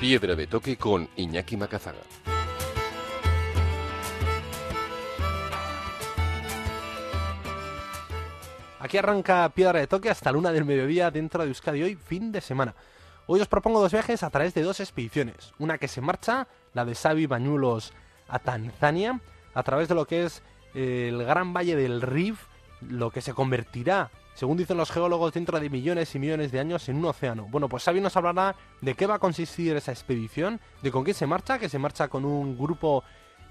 Piedra de toque con Iñaki Macazaga. Aquí arranca Piedra de Toque hasta la una del mediodía dentro de Euskadi hoy, fin de semana. Hoy os propongo dos viajes a través de dos expediciones. Una que se marcha, la de Xavi Bañuelos a Tanzania, a través de lo que es eh, el gran valle del Rif, lo que se convertirá, según dicen los geólogos, dentro de millones y millones de años en un océano. Bueno, pues Xavi nos hablará de qué va a consistir esa expedición, de con quién se marcha, que se marcha con un grupo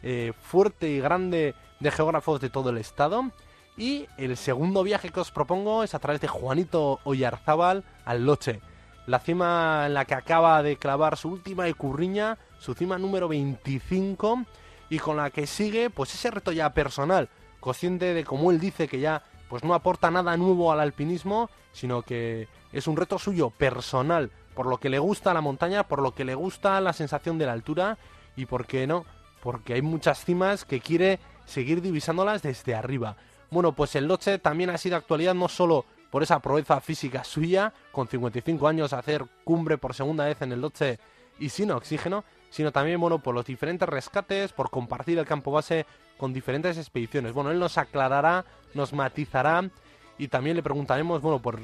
eh, fuerte y grande de geógrafos de todo el estado. Y el segundo viaje que os propongo es a través de Juanito Oyarzábal al Loche, la cima en la que acaba de clavar su última ecurriña, su cima número 25, y con la que sigue pues ese reto ya personal, consciente de como él dice que ya pues no aporta nada nuevo al alpinismo, sino que es un reto suyo personal, por lo que le gusta la montaña, por lo que le gusta la sensación de la altura y por qué no, porque hay muchas cimas que quiere seguir divisándolas desde arriba. Bueno, pues el Loche también ha sido actualidad no solo por esa proeza física suya, con 55 años hacer cumbre por segunda vez en el Loche y sin oxígeno, sino también, bueno, por los diferentes rescates, por compartir el campo base con diferentes expediciones. Bueno, él nos aclarará, nos matizará y también le preguntaremos, bueno, por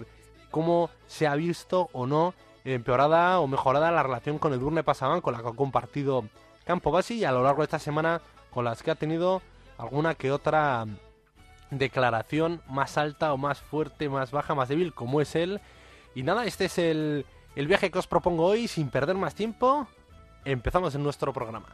cómo se ha visto o no empeorada o mejorada la relación con el Durne Pasaban, con la que ha compartido campo base y a lo largo de esta semana con las que ha tenido alguna que otra declaración más alta o más fuerte, más baja, más débil, como es él. Y nada, este es el, el viaje que os propongo hoy, sin perder más tiempo. Empezamos en nuestro programa.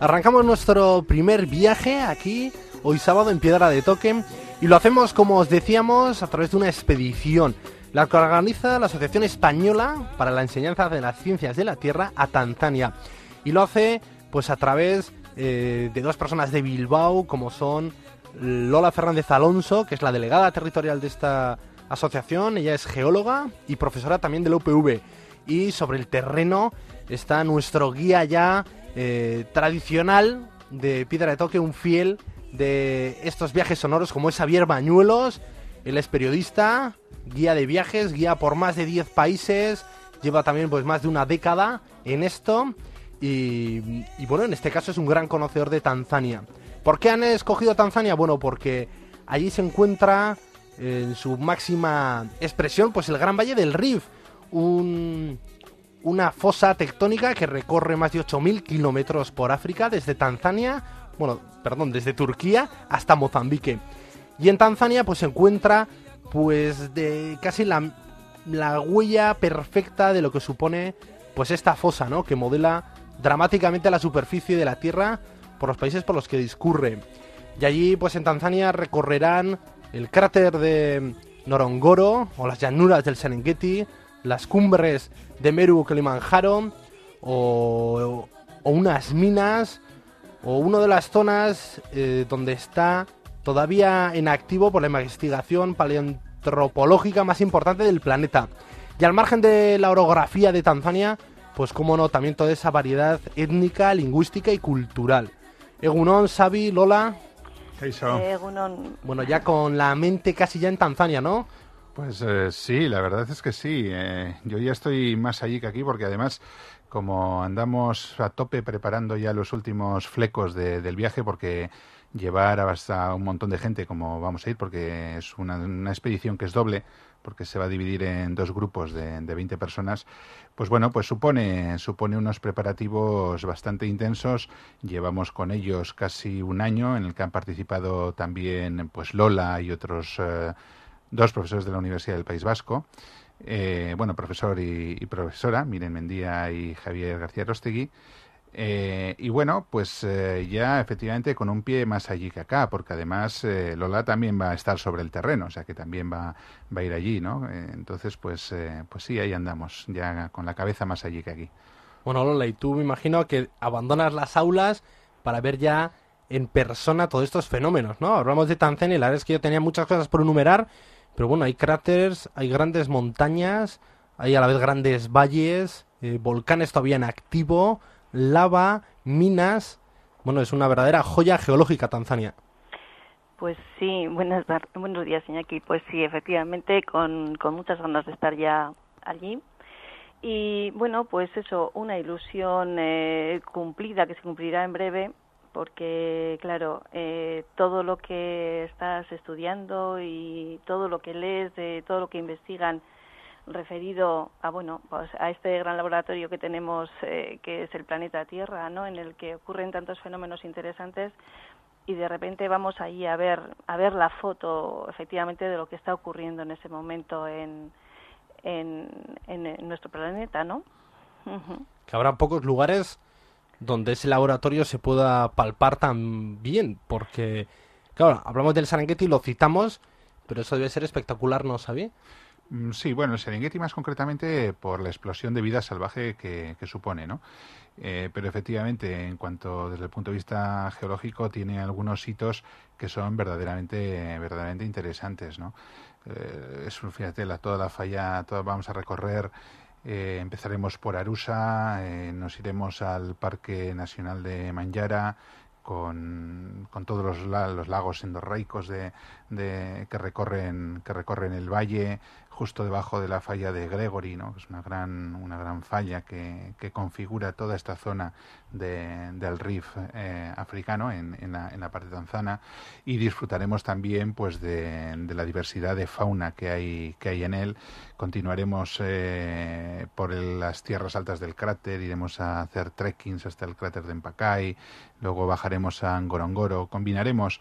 Arrancamos nuestro primer viaje aquí, hoy sábado en Piedra de Toque, y lo hacemos, como os decíamos, a través de una expedición, la que organiza la Asociación Española para la Enseñanza de las Ciencias de la Tierra a Tanzania. Y lo hace pues a través eh, de dos personas de Bilbao, como son Lola Fernández Alonso, que es la delegada territorial de esta asociación, ella es geóloga y profesora también de la UPV. Y sobre el terreno está nuestro guía ya eh, tradicional de Piedra de Toque, un fiel de estos viajes sonoros como es Javier Bañuelos. Él es periodista, guía de viajes, guía por más de 10 países, lleva también pues más de una década en esto y, y, bueno, en este caso es un gran conocedor de Tanzania. ¿Por qué han escogido Tanzania? Bueno, porque allí se encuentra en su máxima expresión pues el Gran Valle del Rif, un, una fosa tectónica que recorre más de 8.000 kilómetros por África, desde Tanzania, bueno, perdón, desde Turquía hasta Mozambique. Y en Tanzania pues se encuentra pues de casi la, la huella perfecta de lo que supone pues esta fosa, ¿no? Que modela dramáticamente la superficie de la Tierra por los países por los que discurre. Y allí pues en Tanzania recorrerán el cráter de Norongoro o las llanuras del Serengeti, las cumbres de Meru Kilimanjaro o, o unas minas o una de las zonas eh, donde está todavía en activo por la investigación paleontropológica más importante del planeta. Y al margen de la orografía de Tanzania, pues como no, también toda esa variedad étnica, lingüística y cultural. Egunon, Sabi, Lola. Egunon. Bueno, ya con la mente casi ya en Tanzania, ¿no? Pues eh, sí, la verdad es que sí. Eh, yo ya estoy más allí que aquí porque además como andamos a tope preparando ya los últimos flecos de, del viaje porque llevar hasta un montón de gente como vamos a ir porque es una, una expedición que es doble porque se va a dividir en dos grupos de, de 20 personas, pues bueno, pues supone, supone unos preparativos bastante intensos. Llevamos con ellos casi un año en el que han participado también pues Lola y otros eh, dos profesores de la Universidad del País Vasco. Eh, bueno, profesor y, y, profesora, Miren Mendía y Javier García Rostegui. Eh, y bueno, pues eh, ya efectivamente con un pie más allí que acá, porque además eh, Lola también va a estar sobre el terreno, o sea que también va, va a ir allí, ¿no? entonces, pues, pues sí, ahí andamos, ya con la cabeza más allí que aquí. Bueno, Lola, y tú me imagino que abandonas las aulas para ver ya en persona todos estos fenómenos, ¿no? Hablamos de Tanzania y la verdad es que yo tenía muchas cosas por enumerar, pero bueno, hay cráteres, hay grandes montañas, hay a la vez grandes valles, volcanes todavía en activo, lava, minas. Bueno, es una verdadera joya geológica Tanzania. Pues sí, buenas, buenos días, Iñaki. Pues sí, efectivamente, con, con muchas ganas de estar ya allí. Y bueno, pues eso, una ilusión eh, cumplida que se cumplirá en breve, porque claro, eh, todo lo que estás estudiando y todo lo que lees, de todo lo que investigan referido a bueno pues a este gran laboratorio que tenemos eh, que es el planeta Tierra no en el que ocurren tantos fenómenos interesantes y de repente vamos ahí a ver a ver la foto efectivamente de lo que está ocurriendo en ese momento en en, en, nuestro planeta no que habrá pocos lugares donde ese laboratorio se pueda palpar tan bien porque claro hablamos del Serengeti lo citamos pero eso debe ser espectacular no sabía sí, bueno, el Serengeti más concretamente por la explosión de vida salvaje que, supone, ¿no? Eh, pero efectivamente, en cuanto desde el punto de vista geológico, tiene algunos hitos que son verdaderamente, verdaderamente interesantes, ¿no? Eh, es, fíjate, la, toda la falla, toda, vamos a recorrer eh, empezaremos por Arusa, nos iremos al Parque Nacional de Manjara, con, con todos los, los lagos endorreicos de, de, que, recorren, que recorren el valle, justo debajo de la falla de Gregory, ¿no? es una gran, una gran falla que, que configura toda esta zona de, del Rif eh, africano en, en, la, parte tanzana y disfrutaremos también pues de, de, la diversidad de fauna que hay, que hay en él. Continuaremos eh, por las tierras altas del cráter, iremos a hacer trekkings hasta el cráter de Empacay, luego bajaremos a Ngorongoro, combinaremos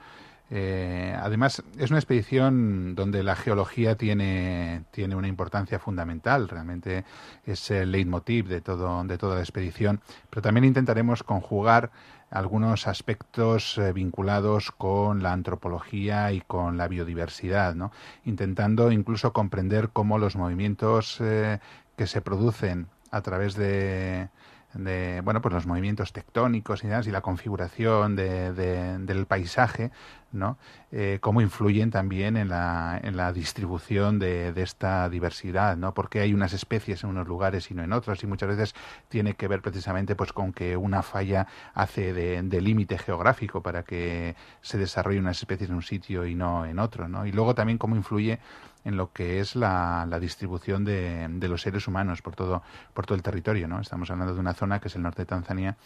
eh, además, es una expedición donde la geología tiene, tiene una importancia fundamental, realmente es el leitmotiv de, todo, de toda la expedición, pero también intentaremos conjugar algunos aspectos eh, vinculados con la antropología y con la biodiversidad, ¿no? intentando incluso comprender cómo los movimientos eh, que se producen a través de, de bueno pues los movimientos tectónicos y, y la configuración de, del paisaje ¿no? Eh, cómo influyen también en la, en la distribución de, de, esta diversidad, ¿no? Porque hay unas especies en unos lugares y no en otros y muchas veces tiene que ver precisamente pues con que una falla hace de, de límite geográfico para que se desarrolle unas especies en un sitio y no en otro, ¿no? Y luego también cómo influye en lo que es la, la distribución de, de, los seres humanos por todo, por todo el territorio. ¿no? Estamos hablando de una zona que es el norte de Tanzania,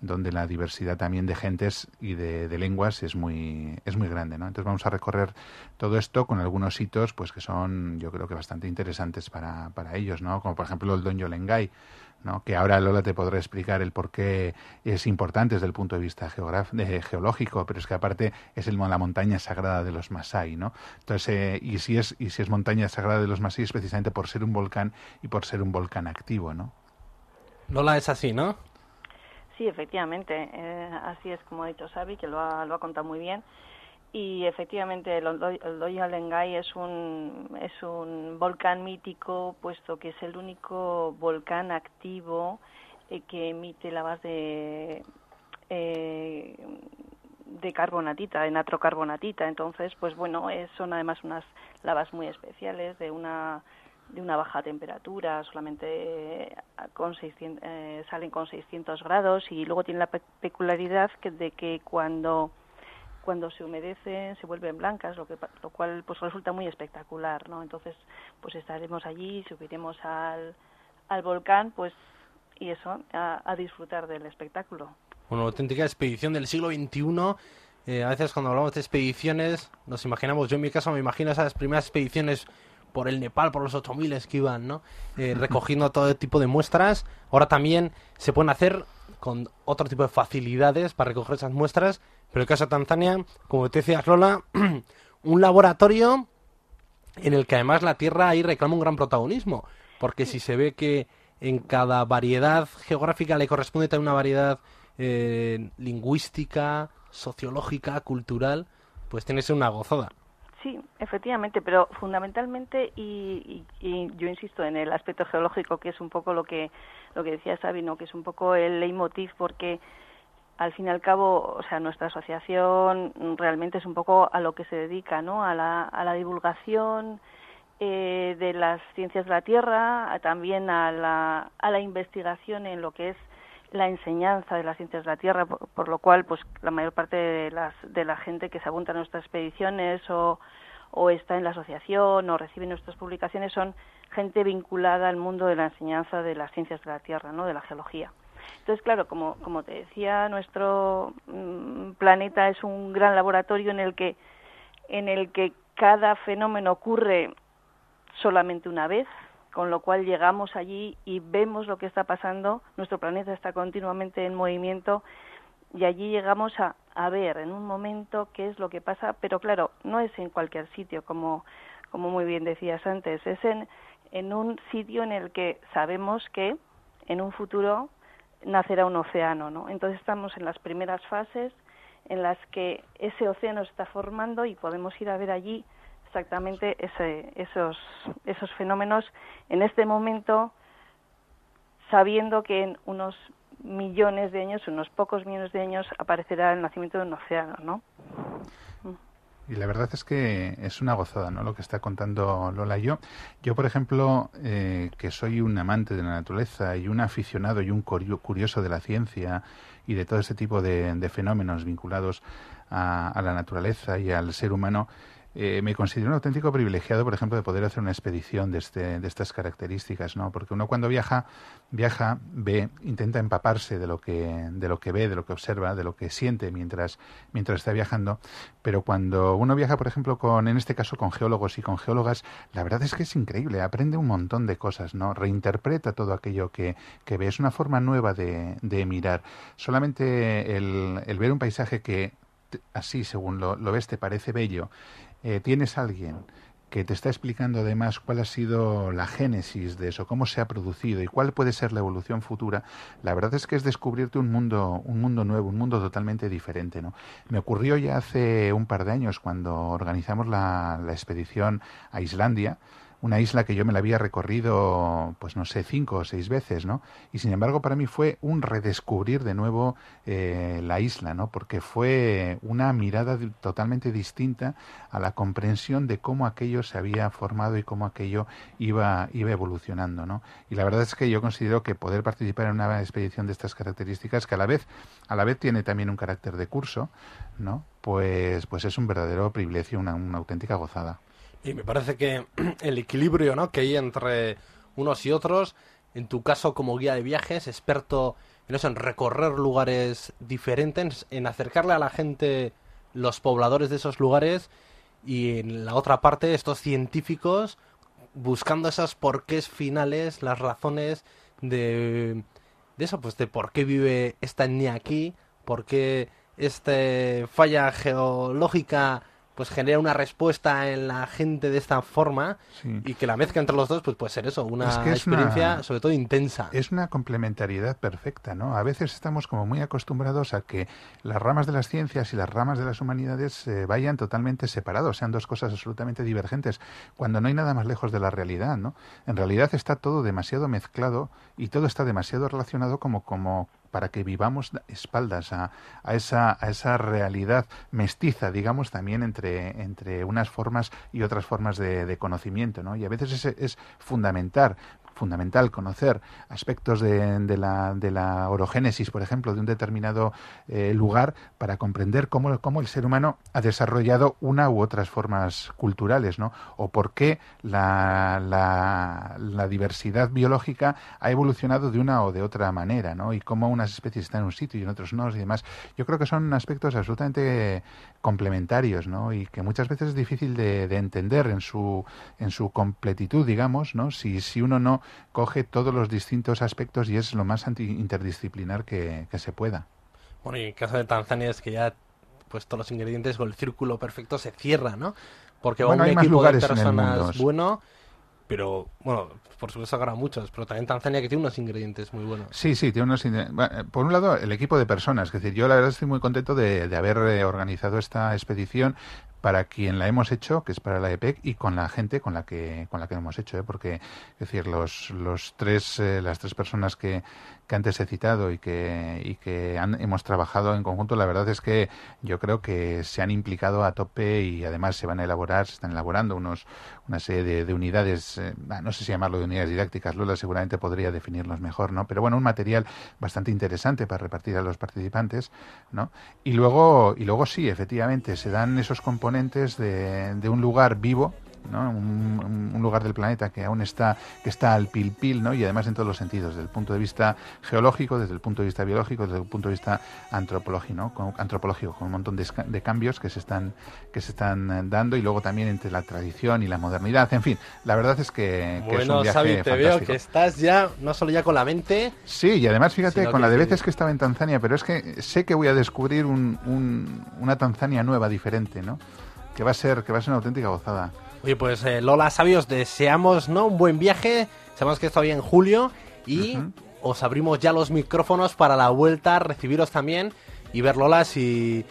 donde la diversidad también de gentes y de, de lenguas es muy, es muy grande. ¿no? Entonces vamos a recorrer todo esto con algunos hitos pues que son yo creo que bastante interesantes para, para ellos, ¿no? como por ejemplo el Don Yolengay, ¿no? que ahora Lola te podrá explicar el por qué es importante desde el punto de vista de, geológico, pero es que aparte es el, la montaña sagrada de los Masai, ¿no? Entonces, eh, y si es y si es montaña sagrada de los Masai es precisamente por ser un volcán y por ser un volcán activo, ¿no? Lola es así, ¿no? Sí, efectivamente, eh, así es como ha dicho Xavi, que lo ha, lo ha contado muy bien y efectivamente el, el Lengay es un es un volcán mítico puesto que es el único volcán activo eh, que emite lavas de eh, de carbonatita, de natrocarbonatita. Entonces, pues bueno, son además unas lavas muy especiales de una de una baja temperatura, solamente con 600, eh, salen con 600 grados y luego tiene la peculiaridad que, de que cuando cuando se humedecen se vuelven blancas, lo, que, lo cual pues resulta muy espectacular, ¿no? Entonces, pues estaremos allí, subiremos al, al volcán, pues, y eso, a, disfrutar del espectáculo. Una auténtica expedición del siglo XXI. Eh, a veces cuando hablamos de expediciones, nos imaginamos, yo en mi caso me imagino esas primeras expediciones por el Nepal, por los 8000 que iban, ¿no? Eh, recogiendo todo tipo de muestras. Ahora también se pueden hacer con otro tipo de facilidades para recoger esas muestras. Pero el caso de Tanzania, como te decías Lola, un laboratorio en el que además la Tierra ahí reclama un gran protagonismo. Porque si se ve que en cada variedad geográfica le corresponde también una variedad eh, lingüística, sociológica, cultural, pues tiene que ser una gozada. Sí, efectivamente, pero fundamentalmente y, yo insisto en el aspecto geológico que es un poco lo que lo que decía Sabino, que es un poco el leitmotiv porque al fin y al cabo, o sea, nuestra asociación realmente es un poco a lo que se dedica, ¿no? A la, a la divulgación eh, de las ciencias de la Tierra, también a la, a la investigación en lo que es la enseñanza de las ciencias de la Tierra, por, lo cual, pues, la mayor parte de, las, de la gente que se apunta a nuestras expediciones o, o está en la asociación o recibe nuestras publicaciones son gente vinculada al mundo de la enseñanza de las ciencias de la Tierra, ¿no? De la geología. Entonces, claro, como, como te decía, nuestro mm, planeta es un gran laboratorio en el que en el que cada fenómeno ocurre solamente una vez, con lo cual llegamos allí y vemos lo que está pasando, nuestro planeta está continuamente en movimiento y allí llegamos a, a ver en un momento qué es lo que pasa, pero claro, no es en cualquier sitio, como, como muy bien decías antes, es en, en un sitio en el que sabemos que en un futuro nacerá un océano, ¿no? Entonces estamos en las primeras fases en las que ese océano se está formando y podemos ir a ver allí exactamente ese, esos, esos fenómenos en este momento, sabiendo que en unos millones de años, unos pocos millones de años, aparecerá el nacimiento de un océano, ¿no? Y la verdad es que es una gozada, ¿no? Lo que está contando Lola y yo. Yo, por ejemplo, eh, que soy un amante de la naturaleza y un aficionado y un curioso de la ciencia y de todo este tipo de, fenómenos vinculados a, la naturaleza y al ser humano, eh, me considero un auténtico privilegiado, por ejemplo, de poder hacer una expedición de, este, de estas características, ¿no? Porque uno cuando viaja, viaja, ve, intenta empaparse de lo que, de lo que ve, de lo que observa, de lo que siente mientras, mientras está viajando. Pero cuando uno viaja, por ejemplo, con, en este caso, con geólogos y con geólogas, la verdad es que es increíble, aprende un montón de cosas, ¿no? Reinterpreta todo aquello que, que ve. Es una forma nueva de, de mirar. Solamente el, el ver un paisaje que así, según lo, lo ves, te parece bello eh, tienes alguien que te está explicando además cuál ha sido la génesis de eso, cómo se ha producido y cuál puede ser la evolución futura, la verdad es que es descubrirte un mundo, un mundo nuevo, un mundo totalmente diferente, ¿no? Me ocurrió ya hace un par de años cuando organizamos la, la expedición a Islandia, una isla que yo me la había recorrido, pues no sé, cinco o seis veces, ¿no? Y sin embargo para mí fue un redescubrir de nuevo eh, la isla, ¿no? Porque fue una mirada totalmente distinta a la comprensión de cómo aquello se había formado y cómo aquello iba, iba evolucionando, ¿no? Y la verdad es que yo considero que poder participar en una expedición de estas características, que a la vez, a la vez tiene también un carácter de curso, ¿no? Pues, pues es un verdadero privilegio, una auténtica gozada. Y me parece que el equilibrio ¿no? que hay entre unos y otros, en tu caso como guía de viajes, experto en eso, en recorrer lugares diferentes, en acercarle a la gente los pobladores de esos lugares y en la otra parte estos científicos buscando esas porqués finales, las razones de, de eso, pues de por qué vive esta etnia aquí, por qué esta falla geológica pues genera una respuesta en la gente de esta forma y que la mezcla entre los dos pues puede ser eso, una experiencia sobre todo intensa. Es una complementariedad perfecta, ¿no? A veces estamos como muy acostumbrados a que las ramas de las ciencias y las ramas de las humanidades eh, vayan totalmente separados, sean dos cosas absolutamente divergentes, cuando no hay nada más lejos de la realidad, ¿no? En realidad está todo demasiado mezclado y todo está demasiado relacionado como como para que vivamos espaldas a, a, esa, a esa realidad mestiza, digamos, también entre, entre unas formas y otras formas de, conocimiento, ¿no? Y a veces es, es fundamental fundamental conocer aspectos de, la, de la orogénesis, por ejemplo, de un determinado eh, lugar para comprender cómo, cómo, el ser humano ha desarrollado una u otras formas culturales, ¿no? O por qué la, la, la diversidad biológica ha evolucionado de una o de otra manera, ¿no? Y cómo unas especies están en un sitio y en otros no y demás. Yo creo que son aspectos absolutamente complementarios, ¿no? Y que muchas veces es difícil de, de entender en su, en su completitud, digamos, ¿no? Si, si uno no coge todos los distintos aspectos y es lo más interdisciplinar que, se pueda. Bueno, y en el caso de Tanzania es que ya pues todos los ingredientes o el círculo perfecto se cierra, ¿no? Porque bueno, un hay equipo más de personas bueno, pero bueno, por supuesto habrá muchos, pero también Tanzania que tiene unos ingredientes muy buenos. Sí, sí, tiene unos Por un lado, el equipo de personas, es decir, yo la verdad estoy muy contento de, de haber eh, organizado esta expedición para quien la hemos hecho, que es para la EPEC, y con la gente con la que con la que hemos hecho, ¿eh? porque es decir, los, los tres eh, las tres personas que, que antes he citado y que y que han, hemos trabajado en conjunto, la verdad es que yo creo que se han implicado a tope y además se van a elaborar, se están elaborando unos una serie de, unidades, eh, no sé si llamarlo de unidades didácticas, Lola seguramente podría definirlos mejor, ¿no? Pero bueno, un material bastante interesante para repartir a los participantes, ¿no? Y luego y luego sí, efectivamente, se dan esos componentes de, de un lugar vivo un, lugar del planeta que aún está, que está al pil pil, ¿no? y además en todos los sentidos, desde el punto de vista geológico, desde el punto de vista biológico, desde el punto de vista antropológico, ¿no? con, antropológico, con un montón de, cambios que se están que se están eh, dando y luego también entre la tradición y la modernidad, en fin, la verdad es que, es un viaje te veo que estás ya no solo ya con la mente, sí, y además fíjate con la de veces que estaba en Tanzania, pero es que sé que voy a descubrir un, una Tanzania nueva, diferente, ¿no? Que va a ser que va a ser una auténtica gozada. Oye, pues eh, Lola Sabios, deseamos ¿no? un buen viaje. Sabemos que está bien en julio y os abrimos ya los micrófonos para la vuelta, recibiros también y ver Lola si,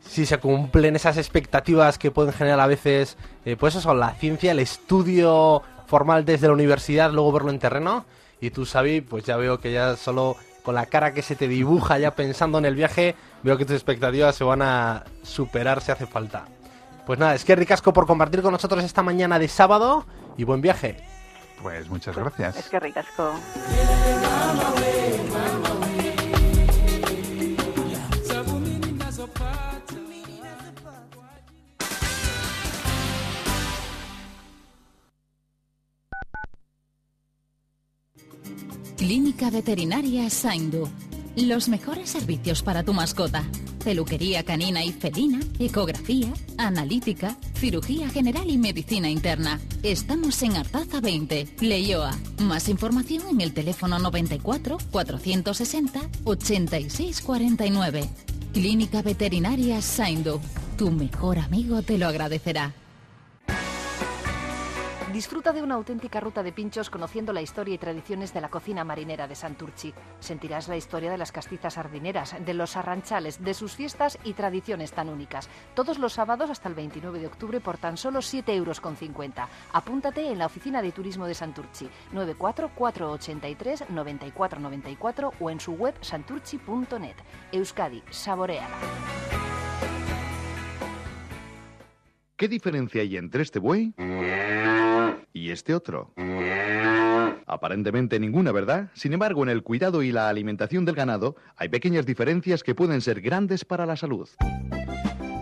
si se cumplen esas expectativas que pueden generar a veces, eh, pues eso, la ciencia, el estudio formal desde la universidad, luego verlo en terreno. Y tú, Xavi, pues ya veo que ya solo con la cara que se te dibuja ya pensando en el viaje, veo que tus expectativas se van a superar si hace falta. Pues nada, es que ricasco por compartir con nosotros esta mañana de sábado y buen viaje. Pues muchas gracias. Es que ricasco. Clínica Veterinaria Saindu. Los mejores servicios para tu mascota peluquería canina y felina, ecografía, analítica, cirugía general y medicina interna. Estamos en Artaza 20, Leioa. Más información en el teléfono 94 460 8649. Clínica Veterinaria Saindo. Tu mejor amigo te lo agradecerá. Disfruta de una auténtica ruta de pinchos conociendo la historia y tradiciones de la cocina marinera de Santurchi. Sentirás la historia de las castizas sardineras, de los arranchales, de sus fiestas y tradiciones tan únicas. Todos los sábados hasta el 29 de octubre por tan solo 7,50 euros. Apúntate en la oficina de turismo de Santurchi, 94483 o en su web santurchi.net. Euskadi, saboreala. ¿Qué diferencia hay entre este buey y este otro? Aparentemente ninguna, ¿verdad? Sin embargo, en el cuidado y la alimentación del ganado hay pequeñas diferencias que pueden ser grandes para la salud.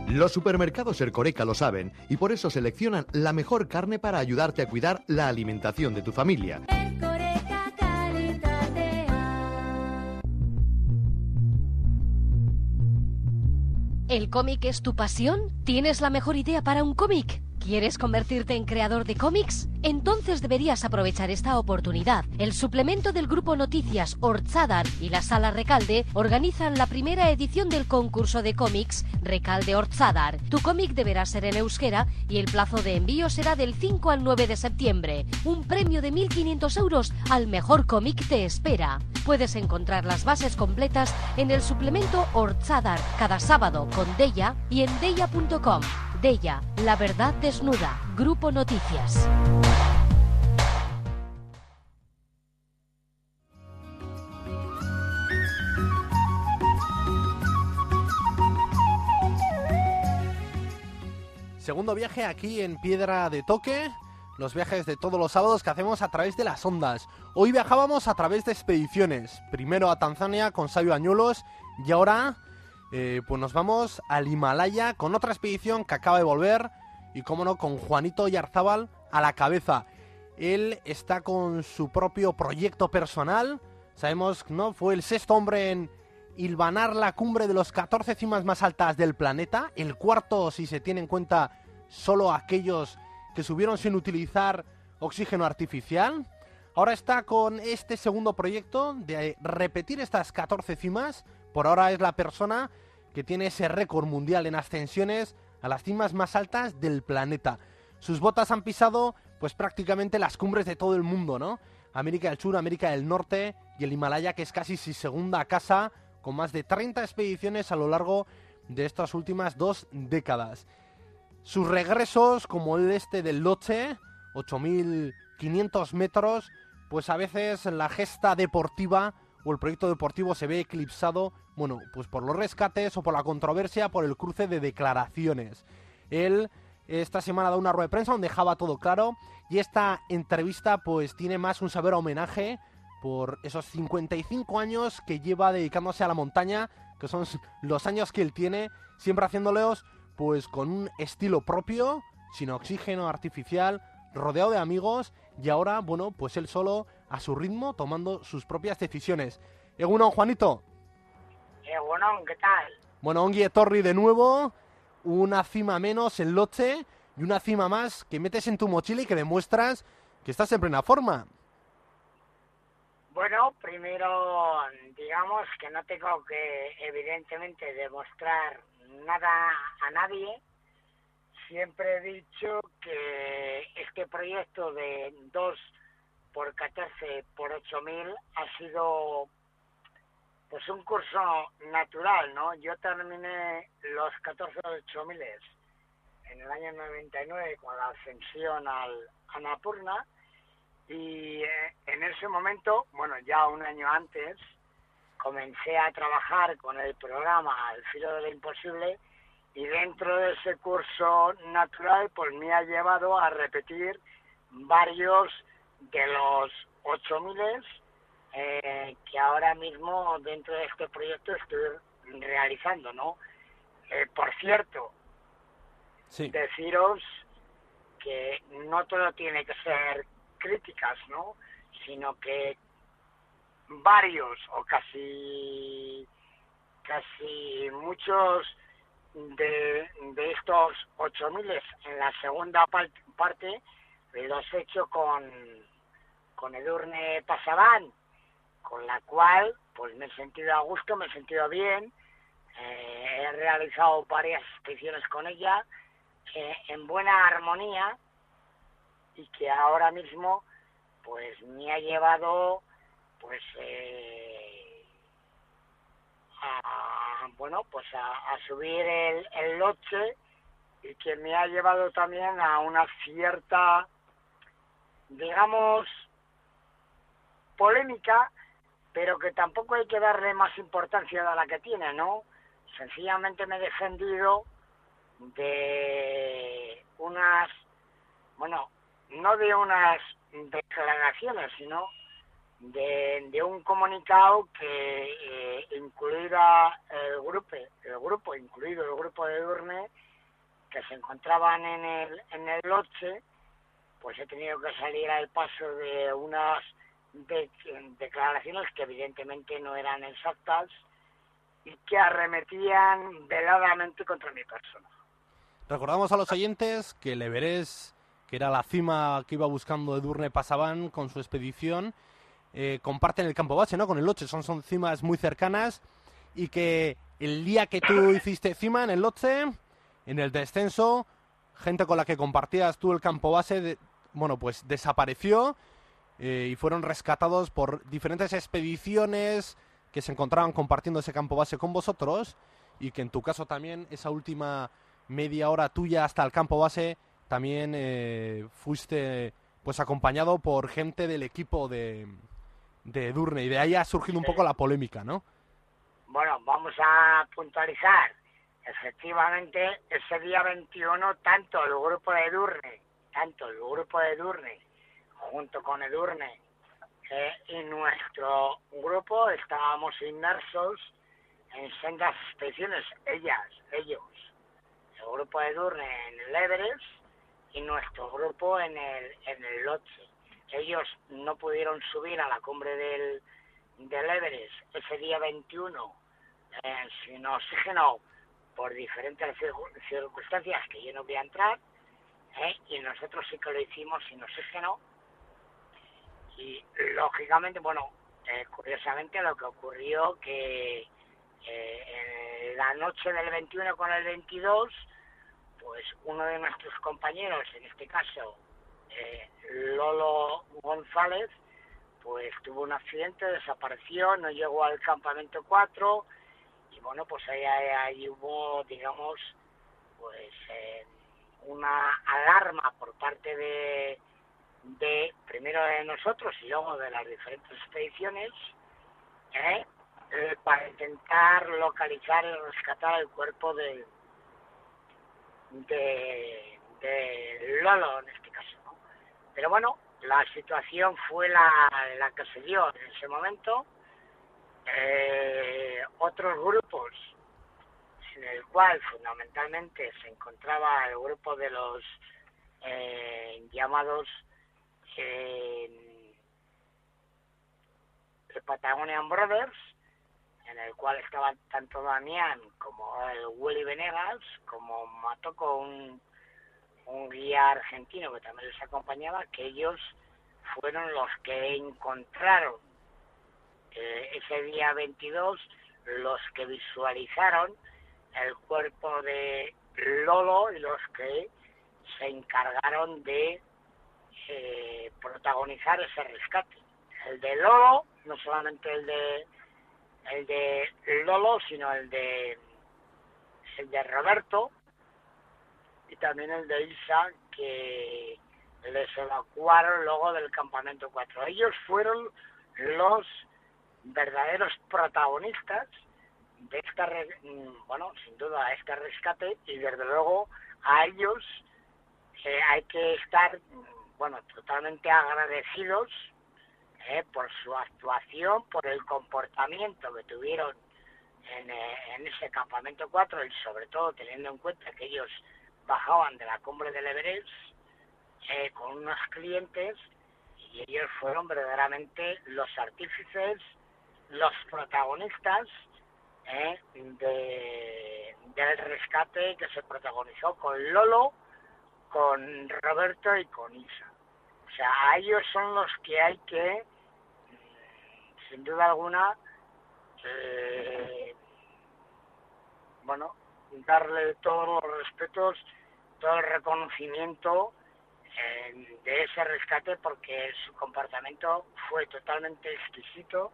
Los supermercados Ercoreca lo saben y por eso seleccionan la mejor carne para ayudarte a cuidar la alimentación de tu familia. ¿El cómic es tu pasión? ¿Tienes la mejor idea para un cómic? ¿Quieres convertirte en creador de cómics? Entonces deberías aprovechar esta oportunidad. El suplemento del grupo Noticias Orchadar y la Sala Recalde organizan la primera edición del concurso de cómics Recalde Orchadar. Tu cómic deberá ser en euskera y el plazo de envío será del 5 al 9 de septiembre. Un premio de 1.500 euros al mejor cómic te espera. Puedes encontrar las bases completas en el suplemento Orchadar cada sábado con Deya y en deya.com. Deya, la verdad desnuda. Grupo Noticias. Segundo viaje aquí en Piedra de Toque. los viajes de todos los sábados que hacemos a través de las ondas. Hoy viajábamos a través de expediciones, primero a Tanzania con Sabio Añuelos y ahora eh, pues nos vamos al Himalaya con otra expedición que acaba de volver y como no con Juanito Yarzábal a la cabeza. Él está con su propio proyecto personal. Sabemos, ¿no? Fue el sexto hombre en hilvanar la cumbre de los 14 cimas más altas del planeta. El cuarto, si se tiene en cuenta solo aquellos que subieron sin utilizar oxígeno artificial. Ahora está con este segundo proyecto de repetir estas 14 cimas. Por ahora es la persona que tiene ese récord mundial en ascensiones a las cimas más altas del planeta. Sus botas han pisado pues prácticamente las cumbres de todo el mundo, ¿no? América del Sur, América del Norte y el Himalaya, que es casi su segunda casa, con más de 30 expediciones a lo largo de estas últimas dos décadas. Sus regresos, como el este del Loche, 8.500 metros, pues a veces la gesta deportiva o el proyecto deportivo se ve eclipsado, bueno, pues por los rescates o por la controversia, por el cruce de declaraciones. Él esta semana da una rueda de prensa donde dejaba todo claro y esta entrevista pues tiene más un saber homenaje por esos 55 años que lleva dedicándose a la montaña, que son los años que él tiene, siempre haciéndoleos pues con un estilo propio, sin oxígeno artificial, rodeado de amigos y ahora, bueno, pues él solo a su ritmo tomando sus propias decisiones. Egunon, Juanito. Egunon, ¿qué tal? Bueno, Ongi Torri de nuevo, una cima menos en Loche y una cima más que metes en tu mochila y que demuestras que estás en plena forma. Bueno, primero digamos que no tengo que evidentemente demostrar nada a nadie. Siempre he dicho que este proyecto de 2 por 14 por 8 mil ha sido pues un curso natural, ¿no? Yo terminé los 14 8 miles en el año 99 con la ascensión al Anapurna y eh, en ese momento, bueno, ya un año antes, comencé a trabajar con el programa Al filo de lo imposible y dentro de ese curso natural pues me ha llevado a repetir varios de los 8000 eh, que ahora mismo dentro de este proyecto estoy realizando, ¿no? Eh, por cierto, deciros que no todo tiene que ser críticas, ¿no? Sino que varios o casi casi muchos de, de estos 8.000 en la segunda parte los he hecho con, con Edurne Pasaban, con la cual pues me he sentido a gusto, me he sentido bien, eh, he realizado varias expediciones con ella eh, en buena armonía y que ahora mismo pues me ha llevado pues eh, a, bueno pues a, subir el, el loche y que me ha llevado también a una cierta digamos polémica pero que tampoco hay que darle más importancia a la que tiene no sencillamente me he defendido de unas bueno no de unas declaraciones, sino de, un comunicado que eh, incluida el grupo, el grupo, incluido el grupo de Durne, que se encontraban en el, en el Loche, pues he tenido que salir al paso de unas declaraciones que evidentemente no eran exactas y que arremetían veladamente contra mi persona. Recordamos a los oyentes que le veréis que era la cima que iba buscando Edurne Pasaban con su expedición, eh, comparten el campo base, ¿no? Con el Loche, son, son cimas muy cercanas y que el día que tú hiciste cima en el Loche, en el descenso, gente con la que compartías tú el campo base, bueno, pues desapareció eh, y fueron rescatados por diferentes expediciones que se encontraban compartiendo ese campo base con vosotros y que en tu caso también esa última media hora tuya hasta el campo base también eh, fuiste pues acompañado por gente del equipo de, de Durne y de ahí ha surgido un poco la polémica, ¿no? Bueno, vamos a puntualizar. Efectivamente, ese día 21, tanto el grupo de Durne tanto el grupo de Edurne junto con Edurne eh, y nuestro grupo estábamos inmersos en sendas expediciones, ellas, ellos, el grupo de Edurne en el Everest y nuestro grupo en el, en el Lotse. Ellos no pudieron subir a la cumbre del, del Everest ese día 21 eh, sin oxígeno por diferentes circunstancias que yo no voy a entrar, ¿eh? y nosotros sí que lo hicimos sin oxígeno. Y lógicamente, bueno, eh, curiosamente lo que ocurrió que eh, la noche del 21 con el 22, pues uno de nuestros compañeros, en este caso Lolo González, pues tuvo un accidente, desapareció, no llegó al campamento 4 y bueno, pues ahí, ahí hubo, digamos, pues eh, una alarma por parte de, de, primero de nosotros y luego de las diferentes expediciones, ¿eh? Eh, para intentar localizar y rescatar el cuerpo de, de, Lolo en este caso. Pero bueno, la situación fue la, la que se dio en ese momento. Eh, otros grupos en el cual fundamentalmente se encontraba el grupo de los eh, llamados eh, Patagonian Brothers, en el cual estaban tanto Damián como el Willy Venegas, como Matoco, un, un guía argentino que también les acompañaba, que ellos fueron los que encontraron eh, ese día 22, los que visualizaron el cuerpo de Lolo y los que se encargaron de eh, protagonizar ese rescate. El de Lolo, no solamente el de el de Lolo, sino el de el de Roberto y también el de Isa que les evacuaron luego del campamento 4. Ellos fueron los verdaderos protagonistas de esta, mm, bueno, sin duda, este rescate y desde luego a ellos eh, hay que estar, mm, bueno, totalmente agradecidos eh, por su actuación, por el comportamiento que tuvieron en, eh, ese campamento 4 y sobre todo teniendo en cuenta que ellos bajaban de la cumbre del Everest con unos clientes y ellos fueron verdaderamente los artífices, los protagonistas ¿eh? de, del rescate que se protagonizó con Lolo, con Roberto y con Isa. O sea, a ellos son los que hay que, sin duda alguna, eh, bueno, darle todos los respetos, todo el reconocimiento eh, de ese rescate porque su comportamiento fue totalmente exquisito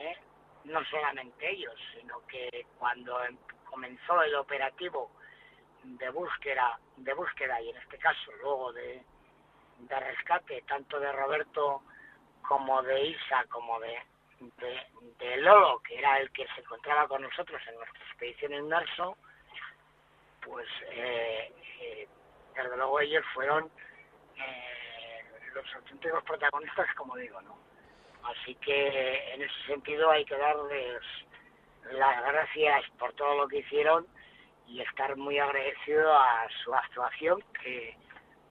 ¿eh? no solamente ellos, sino que cuando em, comenzó el operativo de búsqueda, de búsqueda y en este caso luego de, de rescate tanto de Roberto como de Isa como de, de, Lolo, que era el que se encontraba con nosotros en nuestra expedición inmerso, pues eh, eh, desde luego ellos fueron eh, los auténticos protagonistas, como digo, ¿no? Así que en ese sentido hay que darles las gracias por todo lo que hicieron y estar muy agradecido a su actuación que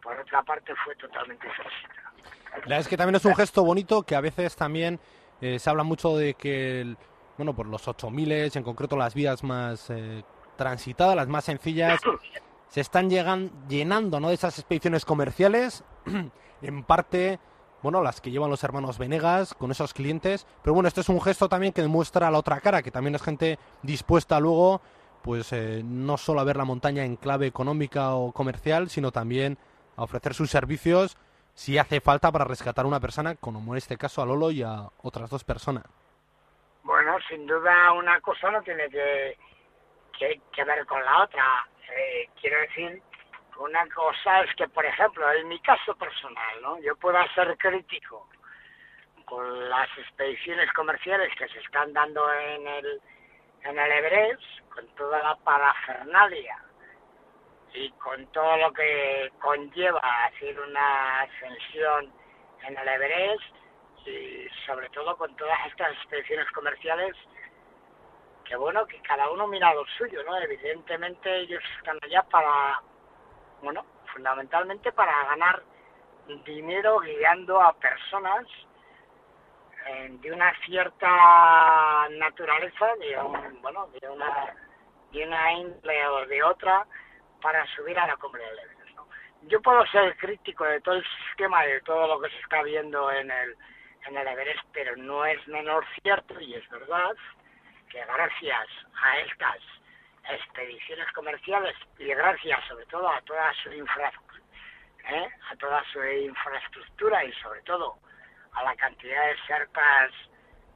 por otra parte fue totalmente éxita. La verdad es que también es un gesto bonito que a veces también eh, se habla mucho de que, bueno, por los 8000, en concreto las vías más eh, transitadas, las más sencillas, se están llegan, llenando ¿no? de esas expediciones comerciales, en parte bueno, las que llevan los hermanos Venegas con esos clientes. Pero bueno, este es un gesto también que demuestra la otra cara, que también es gente dispuesta luego, pues eh, no solo a ver la montaña en clave económica o comercial, sino también a ofrecer sus servicios si hace falta para rescatar a una persona, como en este caso a Lolo y a otras dos personas. Bueno, sin duda una cosa no tiene que, que, ver con la otra. Eh, quiero decir una cosa es que, por ejemplo, en mi caso personal, ¿no? Yo pueda ser crítico con las expediciones comerciales que se están dando en el, en el Everest, con toda la parafernalia y con todo lo que conlleva hacer una ascensión en el Everest y sobre todo con todas estas expediciones comerciales que bueno, que cada uno mira lo suyo, ¿no? Evidentemente ellos están allá para, bueno, fundamentalmente para ganar dinero guiando a personas eh, de una cierta naturaleza, de un, bueno, de una, de una índole o de otra, para subir a la cumbre del Everest. ¿no? Yo puedo ser crítico de todo el sistema, de todo lo que se está viendo en el, en el Everest, pero no es menor cierto, y es verdad, que gracias a estas expediciones comerciales y gracias sobre todo a toda su infraestructura, ¿eh? a toda su infraestructura y sobre todo a la cantidad de serpas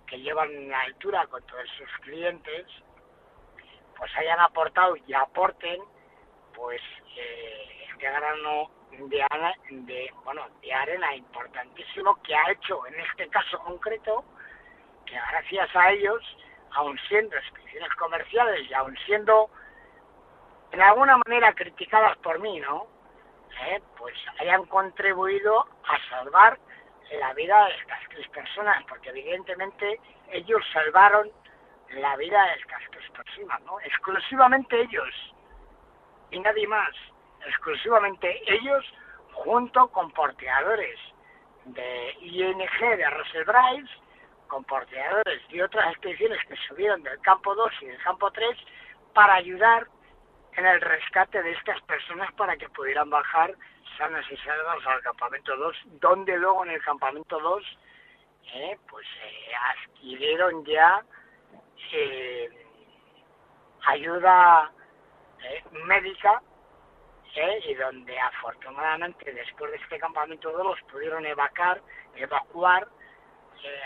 que llevan en altura con todos sus clientes, pues hayan aportado y aporten pues eh, este grano de, de, bueno, de arena importantísimo que ha hecho en este caso concreto que gracias a ellos, aun siendo expediciones comerciales y aun siendo en alguna manera criticadas por mí, ¿no? Eh, pues hayan contribuido a salvar la vida de estas tres personas, porque evidentemente ellos salvaron la vida de estas tres personas, ¿no? Exclusivamente ellos y nadie más, exclusivamente ellos junto con porteadores de ING de Russell Bryce, con porteadores de otras expediciones que subieron del campo 2 y del campo 3 para ayudar en el rescate de estas personas para que pudieran bajar sanas y salvas al campamento 2, donde luego en el campamento 2 eh, pues eh, adquirieron ya eh, ayuda eh, médica eh, y donde afortunadamente después de este campamento 2 los pudieron evacuar, evacuar eh,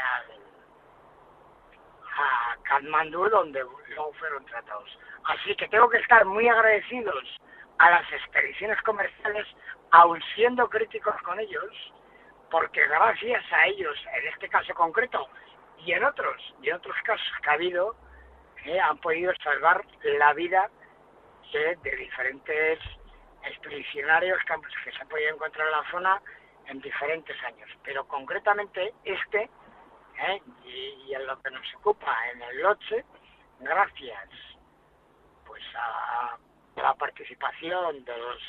a Kathmandu donde luego fueron tratados. Así que tengo que estar muy agradecidos a las expediciones comerciales, aun siendo críticos con ellos, porque gracias a ellos, en este caso concreto, y en otros, y en otros casos que ha habido, han podido salvar la vida de, diferentes expedicionarios que, se han podido encontrar en la zona en diferentes años. Pero concretamente este, eh, y, y en lo que nos ocupa en el Loche, gracias pues a, la participación de los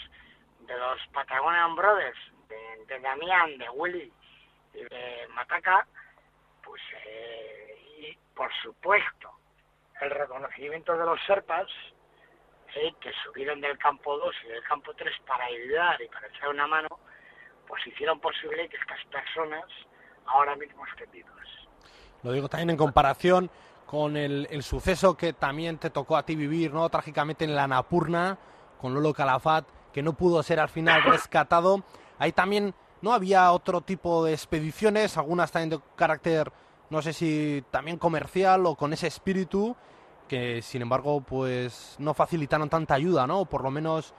de los Patagonian Brothers, de, de Damián, de Willy y de Mataca, pues eh, y por supuesto el reconocimiento de los Serpas, eh, que subieron del campo 2 y del campo 3 para ayudar y para echar una mano, pues hicieron posible que estas personas ahora mismo estén vivas. Lo digo también en comparación con el, el, suceso que también te tocó a ti vivir, ¿no? Trágicamente en la Napurna, con Lolo Calafat, que no pudo ser al final rescatado. Ahí también no había otro tipo de expediciones, algunas también de carácter, no sé si también comercial o con ese espíritu, que sin embargo, pues no facilitaron tanta ayuda, ¿no? Por lo menos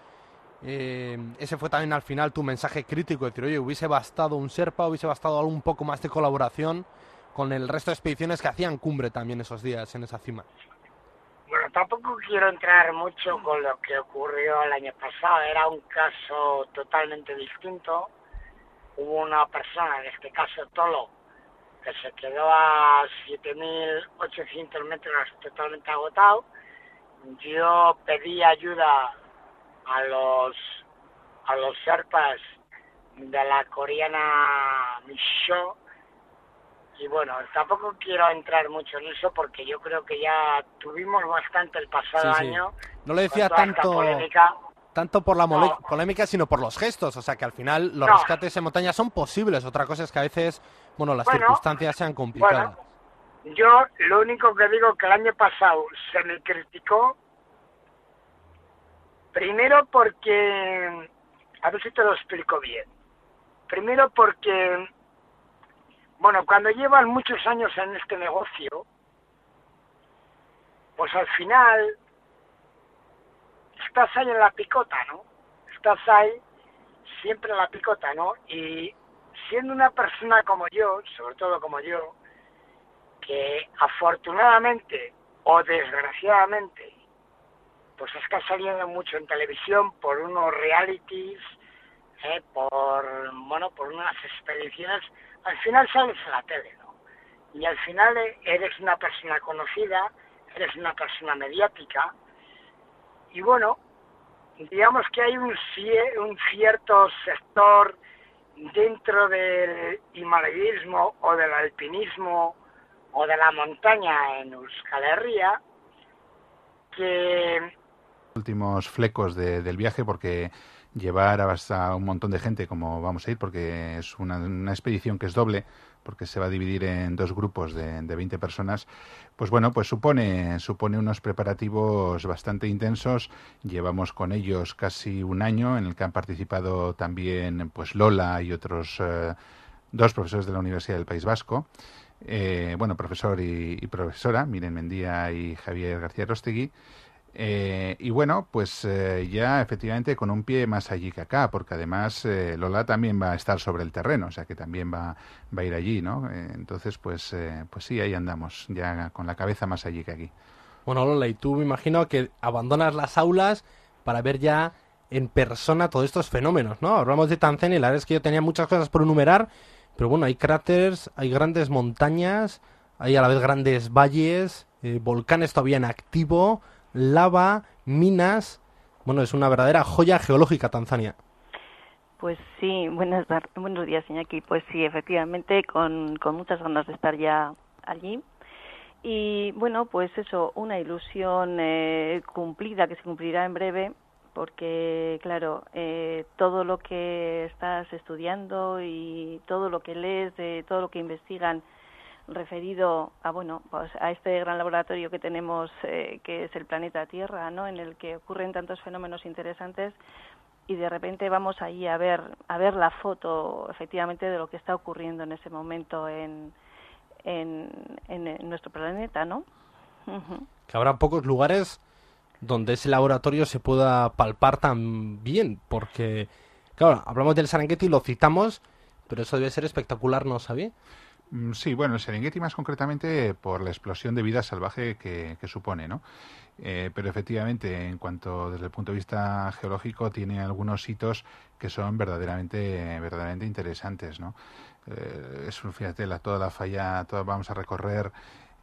eh, ese fue también al final tu mensaje crítico, decir, oye, hubiese bastado un Serpa, hubiese bastado algo un poco más de colaboración con el resto de expediciones que hacían cumbre también esos días en esa cima. Bueno, tampoco quiero entrar mucho con lo que ocurrió el año pasado, era un caso totalmente distinto. Hubo una persona, en este caso Tolo, que se quedó a 7.800 metros totalmente agotado. Yo pedí ayuda a los a los serpas de la coreana Micho y bueno, tampoco quiero entrar mucho en eso porque yo creo que ya tuvimos bastante el pasado Sí, sí. año. No le decía tanto, tanto por la No. polémica, sino por los gestos. O sea, que al final los No. rescates en montaña son posibles. Otra cosa es que a veces, bueno, las Bueno, circunstancias sean complicadas. Yo lo único que digo que el año pasado se me criticó, primero porque, a ver si te lo explico bien, primero porque, bueno, cuando llevan muchos años en este negocio, pues al final estás ahí en la picota, ¿no? Estás ahí siempre en la picota, ¿no? Y siendo una persona como yo, sobre todo como yo, que afortunadamente o desgraciadamente pues es que ha salido mucho en televisión por unos realities, eh, por, bueno, por unas expediciones. Al final sales en la tele, ¿no? Y al final eres una persona conocida, eres una persona mediática, y bueno, digamos que hay un, un cierto sector dentro del himalayismo o del alpinismo o de la montaña en Euskal Herria que últimos flecos del viaje porque llevar hasta un montón de gente como vamos a ir porque es una, una expedición que es doble porque se va a dividir en dos grupos de, de 20 personas, pues bueno, pues supone, supone unos preparativos bastante intensos. Llevamos con ellos casi un año en el que han participado también pues Lola y otros eh, dos profesores de la Universidad del País Vasco. Eh, bueno, profesor y, y, profesora, Miren Mendía y Javier García Rostegui. Eh, y bueno, pues eh, ya efectivamente con un pie más allí que acá, porque además eh, Lola también va a estar sobre el terreno, o sea que también va, va a ir allí, ¿no? entonces, pues, pues sí, ahí andamos, ya con la cabeza más allí que aquí. Bueno, Lola, y tú me imagino que abandonas las aulas para ver ya en persona todos estos fenómenos, ¿no? Hablamos de Tanzania y la verdad es que yo tenía muchas cosas por enumerar, pero bueno, hay cráteres, hay grandes montañas, hay a la vez grandes valles, volcanes todavía en activo, lava, minas. Bueno, es una verdadera joya geológica Tanzania. Pues sí, buenas, buenos días, Iñaki. Pues sí, efectivamente, con, con muchas ganas de estar ya allí. Y bueno, pues eso, una ilusión eh, cumplida que se cumplirá en breve, porque claro, eh, todo lo que estás estudiando y todo lo que lees, de todo lo que investigan referido a bueno pues a este gran laboratorio que tenemos eh, que es el planeta Tierra no en el que ocurren tantos fenómenos interesantes y de repente vamos ahí a ver a ver la foto efectivamente de lo que está ocurriendo en ese momento en en, en, nuestro planeta no que habrá pocos lugares donde ese laboratorio se pueda palpar tan bien porque claro hablamos del Serengeti lo citamos pero eso debe ser espectacular no sabía sí, bueno, el Serengeti más concretamente por la explosión de vida salvaje que, supone, ¿no? Eh, pero efectivamente, en cuanto desde el punto de vista geológico, tiene algunos hitos que son verdaderamente, verdaderamente interesantes, ¿no? Eh, es, fíjate, la, toda la falla, toda, vamos a recorrer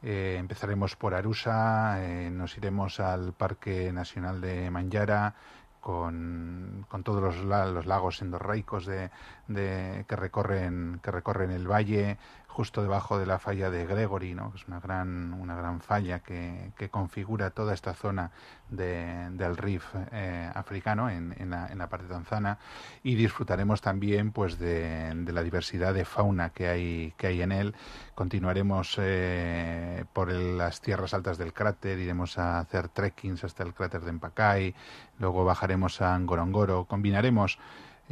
eh, empezaremos por Arusa, nos iremos al Parque Nacional de Manjara, con, con todos los, los lagos endorreicos de, de, que, recorren, que recorren el valle, justo debajo de la falla de Gregory, ¿no? es una gran, una gran falla que, que configura toda esta zona de, del Rif eh, africano en, en, la, parte tanzana y disfrutaremos también pues de, de, la diversidad de fauna que hay, que hay en él. Continuaremos eh, por las tierras altas del cráter, iremos a hacer trekkings hasta el cráter de Empacay, luego bajaremos a Ngorongoro, combinaremos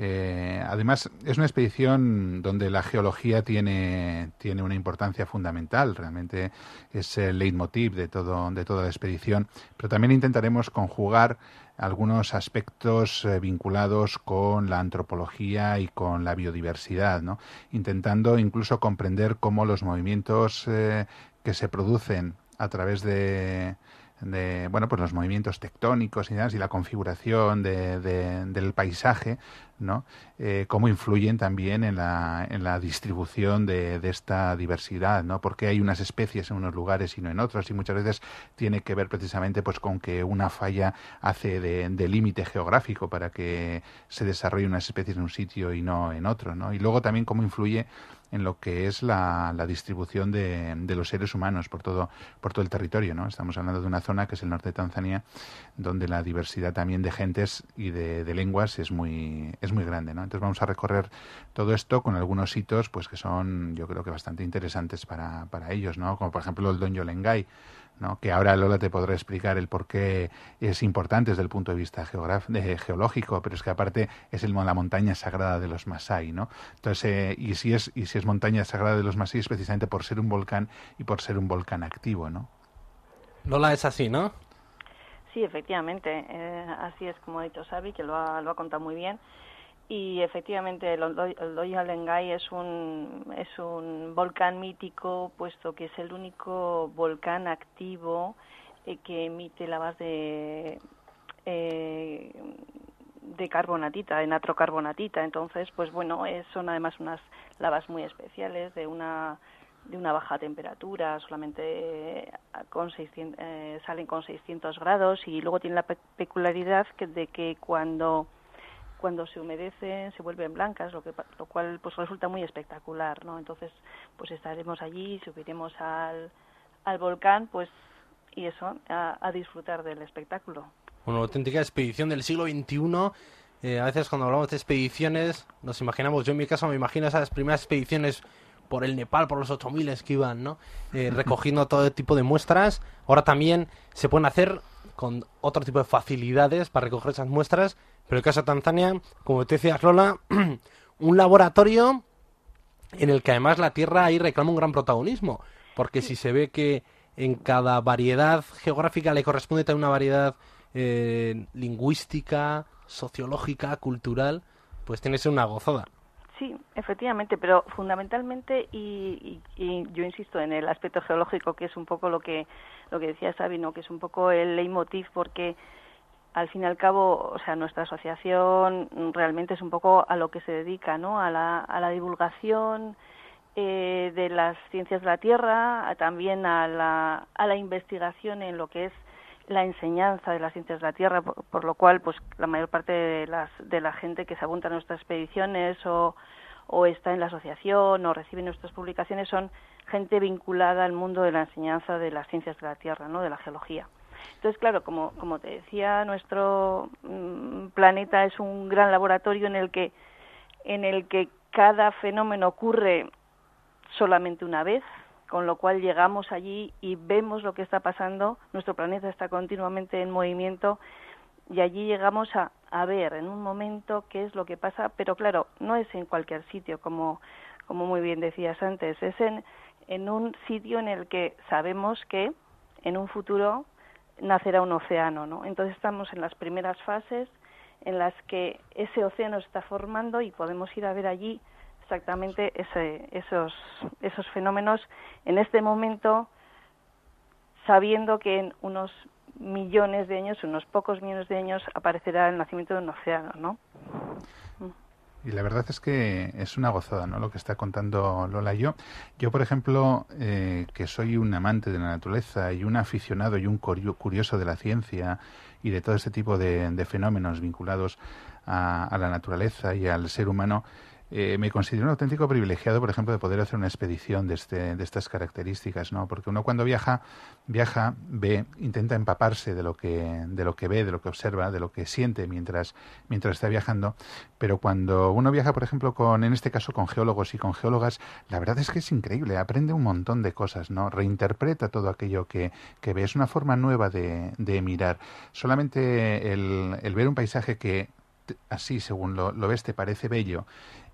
eh, además, es una expedición donde la geología tiene, tiene una importancia fundamental, realmente es el leitmotiv de, todo, de toda la expedición, pero también intentaremos conjugar algunos aspectos eh, vinculados con la antropología y con la biodiversidad, ¿no? intentando incluso comprender cómo los movimientos eh, que se producen a través de, de bueno pues los movimientos tectónicos y, y la configuración de, del paisaje ¿no? Eh, cómo influyen también en la, en la distribución de, de, esta diversidad, ¿no? Porque hay unas especies en unos lugares y no en otros y muchas veces tiene que ver precisamente pues con que una falla hace de, de límite geográfico para que se desarrolle unas especies en un sitio y no en otro, ¿no? Y luego también cómo influye en lo que es la, la distribución de, de, los seres humanos por todo, por todo el territorio. ¿no? Estamos hablando de una zona que es el norte de Tanzania, donde la diversidad también de gentes y de, de lenguas es muy, es muy grande. ¿no? Entonces vamos a recorrer todo esto con algunos hitos pues que son yo creo que bastante interesantes para, para ellos, ¿no? como por ejemplo el Don Yolengay, ¿no? que ahora Lola te podrá explicar el por qué es importante desde el punto de vista de, geológico, pero es que aparte es el, la montaña sagrada de los Masai, ¿no? Entonces, eh, y si es y si es montaña sagrada de los Masai es precisamente por ser un volcán y por ser un volcán activo, ¿no? Lola es así, ¿no? Sí, efectivamente, eh, así es como ha dicho Xavi, que lo ha, lo ha contado muy bien y efectivamente el Lengay es un es un volcán mítico puesto que es el único volcán activo eh, que emite lavas de eh, de carbonatita, de natrocarbonatita. Entonces, pues bueno, son además unas lavas muy especiales de una de una baja temperatura, solamente eh, con 600, eh, salen con 600 grados y luego tiene la peculiaridad que, de que cuando cuando se humedecen se vuelven blancas, lo que lo cual pues resulta muy espectacular, ¿no? Entonces, pues estaremos allí, subiremos al al volcán, pues y eso a, disfrutar del espectáculo. Una auténtica expedición del siglo XXI. Eh, a veces cuando hablamos de expediciones nos imaginamos, yo en mi caso me imagino esas primeras expediciones por el Nepal, por los 8000 que iban, ¿no? Eh, recogiendo todo tipo de muestras. Ahora también se pueden hacer con otro tipo de facilidades para recoger esas muestras. Pero el caso de Tanzania, como te decías Lola, un laboratorio en el que además la Tierra ahí reclama un gran protagonismo. Porque si se ve que en cada variedad geográfica le corresponde también una variedad eh, lingüística, sociológica, cultural, pues tiene que ser una gozada. Sí, efectivamente, pero fundamentalmente y, yo insisto en el aspecto geológico que es un poco lo que lo que decía Sabino, que es un poco el leitmotiv porque al fin y al cabo, o sea, nuestra asociación realmente es un poco a lo que se dedica, ¿no? A la, a la divulgación eh, de las ciencias de la Tierra, también a la, a la investigación en lo que es la enseñanza de las ciencias de la Tierra, por, lo cual, pues la mayor parte de, las, de la gente que se apunta a nuestras expediciones o, o está en la asociación o recibe nuestras publicaciones son gente vinculada al mundo de la enseñanza de las ciencias de la Tierra, ¿no? de la geología. Entonces, claro, como, como te decía, nuestro mm, planeta es un gran laboratorio en el que en el que cada fenómeno ocurre solamente una vez, con lo cual llegamos allí y vemos lo que está pasando, nuestro planeta está continuamente en movimiento y allí llegamos a, a ver en un momento qué es lo que pasa, pero claro, no es en cualquier sitio, como, como muy bien decías antes, es en, en un sitio en el que sabemos que en un futuro nacerá un océano, ¿no? Entonces estamos en las primeras fases en las que ese océano se está formando y podemos ir a ver allí exactamente ese, esos, esos fenómenos en este momento, sabiendo que en unos millones de años, unos pocos millones de años, aparecerá el nacimiento de un océano, ¿no? Y la verdad es que es una gozada, ¿no? Lo que está contando Lola y yo. Yo, por ejemplo, eh, que soy un amante de la naturaleza y un aficionado y un curioso de la ciencia y de todo este tipo de, fenómenos vinculados a, la naturaleza y al ser humano, eh, me considero un auténtico privilegiado, por ejemplo, de poder hacer una expedición de, este, de estas características, ¿no? Porque uno cuando viaja, viaja, ve, intenta empaparse de lo que, de lo que ve, de lo que observa, de lo que siente mientras, mientras está viajando. Pero cuando uno viaja, por ejemplo, con, en este caso, con geólogos y con geólogas, la verdad es que es increíble, aprende un montón de cosas, ¿no? Reinterpreta todo aquello que, que ve. Es una forma nueva de, de mirar. Solamente el, el ver un paisaje que así, según lo, lo ves, te parece bello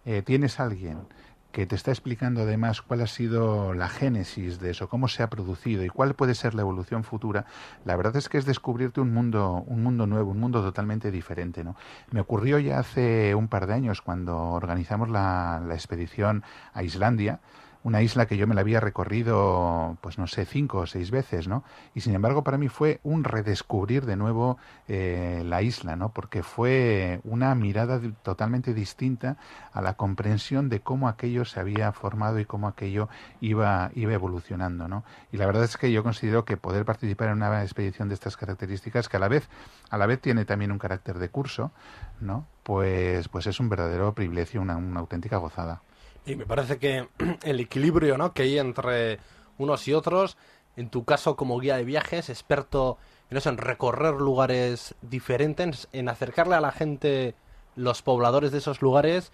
eh, tienes alguien que te está explicando además cuál ha sido la génesis de eso, cómo se ha producido y cuál puede ser la evolución futura, la verdad es que es descubrirte un mundo, un mundo nuevo, un mundo totalmente diferente, ¿no? Me ocurrió ya hace un par de años cuando organizamos la, la expedición a Islandia, una isla que yo me la había recorrido, pues no sé, cinco o seis veces, ¿no? Y sin embargo para mí fue un redescubrir de nuevo eh, la isla, ¿no? Porque fue una mirada totalmente distinta a la comprensión de cómo aquello se había formado y cómo aquello iba, iba evolucionando, ¿no? Y la verdad es que yo considero que poder participar en una expedición de estas características, que a la vez, a la vez tiene también un carácter de curso, ¿no? Pues, pues es un verdadero privilegio, una auténtica gozada. Y me parece que el equilibrio ¿no? que hay entre unos y otros, en tu caso como guía de viajes, experto en, eso, en recorrer lugares diferentes, en acercarle a la gente los pobladores de esos lugares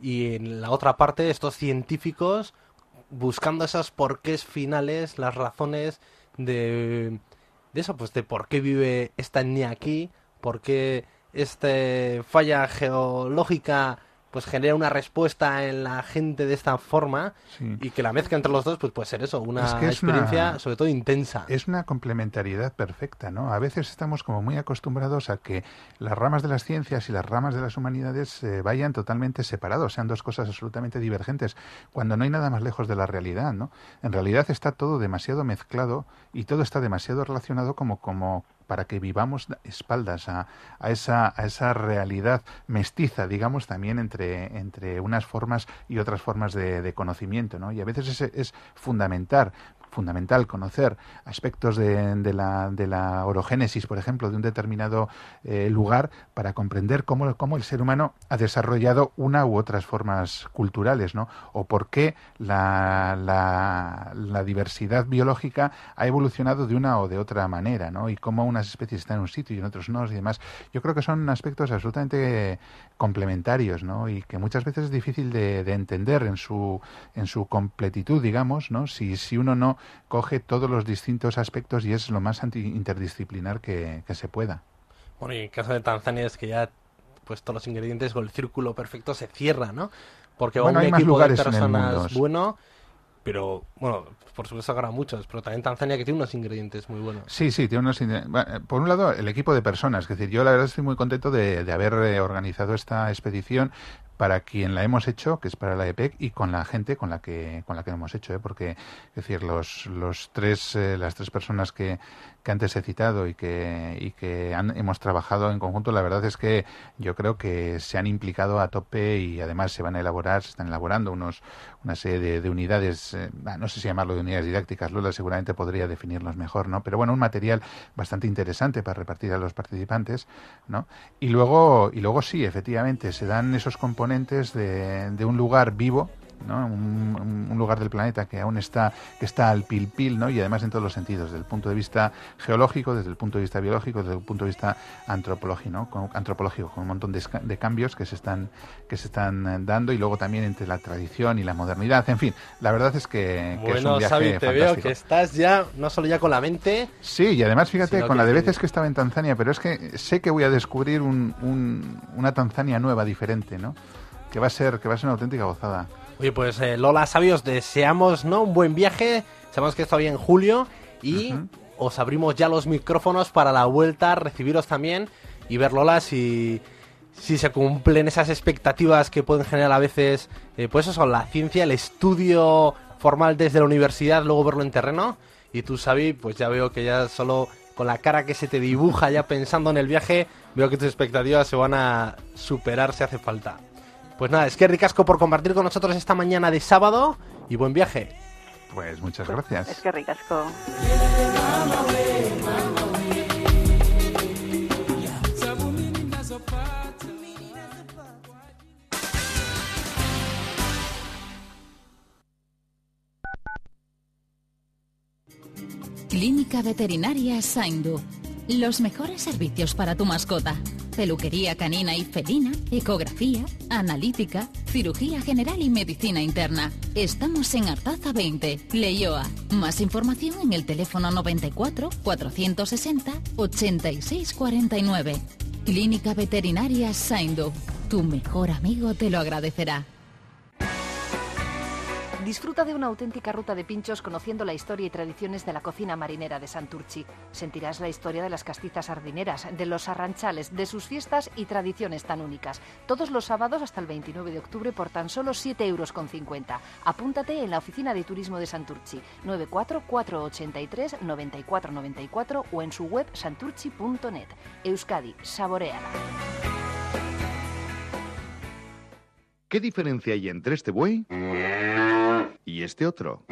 y en la otra parte estos científicos buscando esos porqués finales, las razones de, de eso, pues de por qué vive esta etnia aquí, por qué esta falla geológica pues genera una respuesta en la gente de esta forma y que la mezcla entre los dos pues puede ser eso, una experiencia sobre todo intensa. Es una complementariedad perfecta, ¿no? A veces estamos como muy acostumbrados a que las ramas de las ciencias y las ramas de las humanidades eh, vayan totalmente separados, sean dos cosas absolutamente divergentes, cuando no hay nada más lejos de la realidad, ¿no? En realidad está todo demasiado mezclado y todo está demasiado relacionado como como para que vivamos espaldas a, a, esa, a esa realidad mestiza, digamos, también entre, entre unas formas y otras formas de, de conocimiento, ¿no? Y a veces es, es fundamental fundamental conocer aspectos de, de, la, de la orogénesis, por ejemplo, de un determinado eh, lugar para comprender cómo, cómo, el ser humano ha desarrollado una u otras formas culturales, ¿no? O por qué la, la, la, diversidad biológica ha evolucionado de una o de otra manera, ¿no? Y cómo unas especies están en un sitio y en otros no y demás. Yo creo que son aspectos absolutamente complementarios, ¿no? Y que muchas veces es difícil de, de entender en su, en su completitud, digamos, ¿no? Si, si uno no coge todos los distintos aspectos y es lo más interdisciplinar que, que, se pueda. Bueno, y en el caso de Tanzania es que ya pues todos los ingredientes o el círculo perfecto se cierra, ¿no? Porque bueno, un hay equipo más de personas bueno, pero bueno, por supuesto habrá muchos, pero también Tanzania que tiene unos ingredientes muy buenos. Sí, sí, tiene unos Por un lado, el equipo de personas, es decir, yo la verdad estoy muy contento de, de haber eh, organizado esta expedición para quien la hemos hecho, que es para la EPEC, y con la gente con la que con la que hemos hecho, ¿eh? porque es decir, los, los tres eh, las tres personas que, que antes he citado y que y que han, hemos trabajado en conjunto, la verdad es que yo creo que se han implicado a tope y además se van a elaborar, se están elaborando unos una serie de, de unidades, eh, no sé si llamarlo de unidades didácticas, Lola seguramente podría definirlos mejor, ¿no? Pero bueno, un material bastante interesante para repartir a los participantes, ¿no? Y luego y luego sí, efectivamente, se dan esos componentes de, de un lugar vivo ¿no? Un, un, lugar del planeta que aún está que está al pil pil ¿no? y además en todos los sentidos desde el punto de vista geológico desde el punto de vista biológico desde el punto de vista antropológico ¿no? con, antropológico con un montón de, de, cambios que se están que se están dando y luego también entre la tradición y la modernidad en fin la verdad es que, que bueno, es un viaje Xavi, te fantástico. veo que estás ya no solo ya con la mente sí y además fíjate con la de veces que estaba en Tanzania pero es que sé que voy a descubrir un, un, una Tanzania nueva diferente ¿no? que va a ser que va a ser una auténtica gozada Oye, pues eh, Lola, Xavi, os deseamos ¿no? un buen viaje. Sabemos que es todavía en julio y os abrimos ya los micrófonos para la vuelta, recibiros también y ver, Lola, si, si se cumplen esas expectativas que pueden generar a veces, eh, pues eso, la ciencia, el estudio formal desde la universidad, luego verlo en terreno. Y tú, Xavi, pues ya veo que ya solo con la cara que se te dibuja ya pensando en el viaje, veo que tus expectativas se van a superar si hace falta. Pues nada, es que ricasco por compartir con nosotros esta mañana de sábado y buen viaje. pues muchas gracias Es que ricasco. Clínica Veterinaria Saindu. Los mejores servicios para tu mascota. Peluquería canina y felina, ecografía, analítica, cirugía general y medicina interna. Estamos en Artaza 20, Leioa. Más información en el teléfono 94 460 86 49. Clínica Veterinaria Saindu. Tu mejor amigo te lo agradecerá. Disfruta de una auténtica ruta de pinchos conociendo la historia y tradiciones de la cocina marinera de Santurchi. Sentirás la historia de las castizas sardineras, de los arranchales, de sus fiestas y tradiciones tan únicas. Todos los sábados hasta el 29 de octubre por tan solo 7,50 euros. Apúntate en la oficina de turismo de Santurchi, 94483-9494 o en su web santurchi.net. Euskadi, saboreala. ¿Qué diferencia hay entre este buey y este otro?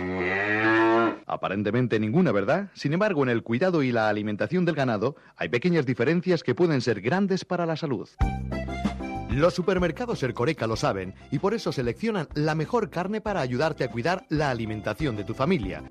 Aparentemente ninguna, ¿verdad? Sin embargo, en el cuidado y la alimentación del ganado hay pequeñas diferencias que pueden ser grandes para la salud. Los supermercados Ercoreca lo saben y por eso seleccionan la mejor carne para ayudarte a cuidar la alimentación de tu familia.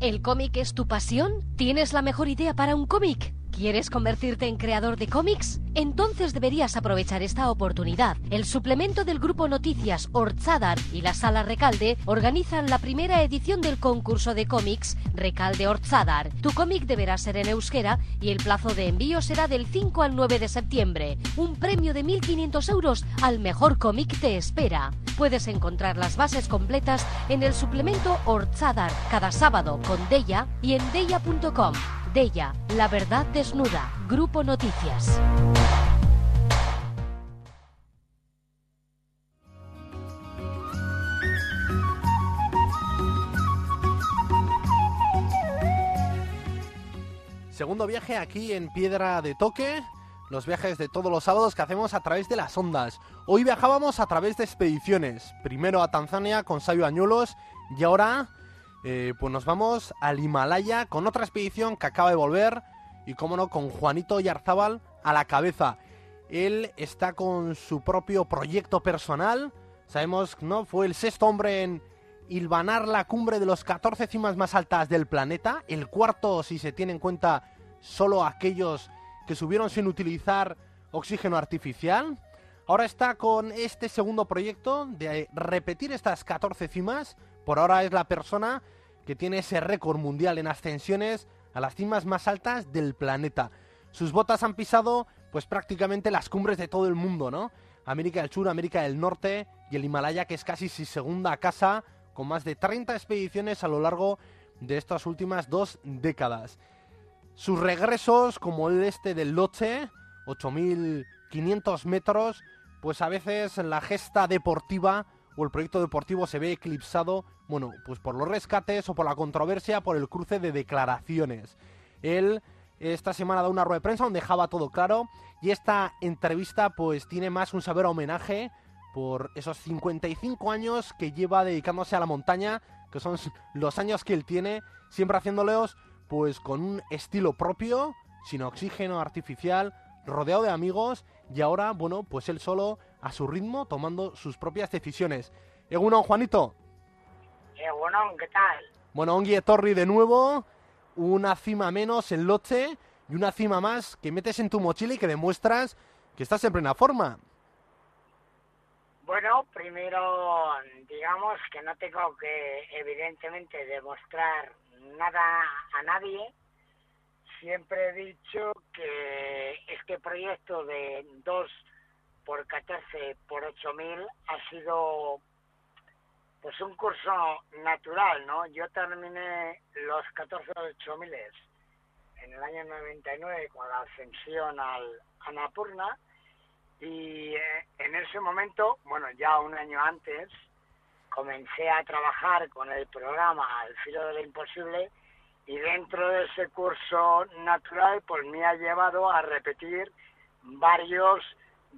¿El cómic es tu pasión? ¿Tienes la mejor idea para un cómic? ¿Quieres convertirte en creador de cómics? Entonces deberías aprovechar esta oportunidad. El suplemento del grupo Noticias Orchadar y la Sala Recalde organizan la primera edición del concurso de cómics Recalde Orchadar. Tu cómic deberá ser en euskera y el plazo de envío será del 5 al 9 de septiembre. Un premio de 1.500 euros al mejor cómic te espera. Puedes encontrar las bases completas en el suplemento Orchadar cada sábado con Deya y en deya.com. Della, La Verdad Desnuda, Grupo Noticias. Segundo viaje aquí en Piedra de Toque, los viajes de todos los sábados que hacemos a través de las ondas. Hoy viajábamos a través de expediciones, primero a Tanzania con Sabio Añuelos y ahora eh, pues nos vamos al Himalaya con otra expedición que acaba de volver y como no con Juanito Yarzábal a la cabeza. Él está con su propio proyecto personal. Sabemos, ¿no? Fue el sexto hombre en hilvanar la cumbre de los 14 cimas más altas del planeta. El cuarto, si se tiene en cuenta solo aquellos que subieron sin utilizar oxígeno artificial. Ahora está con este segundo proyecto de repetir estas 14 cimas. Por ahora es la persona que tiene ese récord mundial en ascensiones a las cimas más altas del planeta. Sus botas han pisado pues prácticamente las cumbres de todo el mundo, ¿no? América del Sur, América del Norte y el Himalaya, que es casi su segunda casa, con más de 30 expediciones a lo largo de estas últimas dos décadas. Sus regresos, como el este del Loche, 8.500 metros, pues a veces la gesta deportiva o el proyecto deportivo se ve eclipsado, bueno, pues por los rescates o por la controversia, por el cruce de declaraciones. Él esta semana da una rueda de prensa donde dejaba todo claro y esta entrevista pues tiene más un saber homenaje por esos 55 años que lleva dedicándose a la montaña, que son los años que él tiene, siempre haciéndolos pues con un estilo propio, sin oxígeno artificial, rodeado de amigos y ahora, bueno, pues él solo a su ritmo tomando sus propias decisiones. Egunon, Juanito. Egunon, ¿qué tal? Bueno, Ongi Torri de nuevo una cima menos en Loche y una cima más que metes en tu mochila y que demuestras que estás en plena forma. Bueno, primero digamos que no tengo que evidentemente demostrar nada a nadie. Siempre he dicho que este proyecto de 2 por 14 por 8 mil ha sido pues un curso natural, ¿no? Yo terminé los 14 miles en el año 99 con la ascensión al Anapurna y eh, en ese momento, bueno, ya un año antes, comencé a trabajar con el programa Al filo de lo imposible y dentro de ese curso natural pues me ha llevado a repetir varios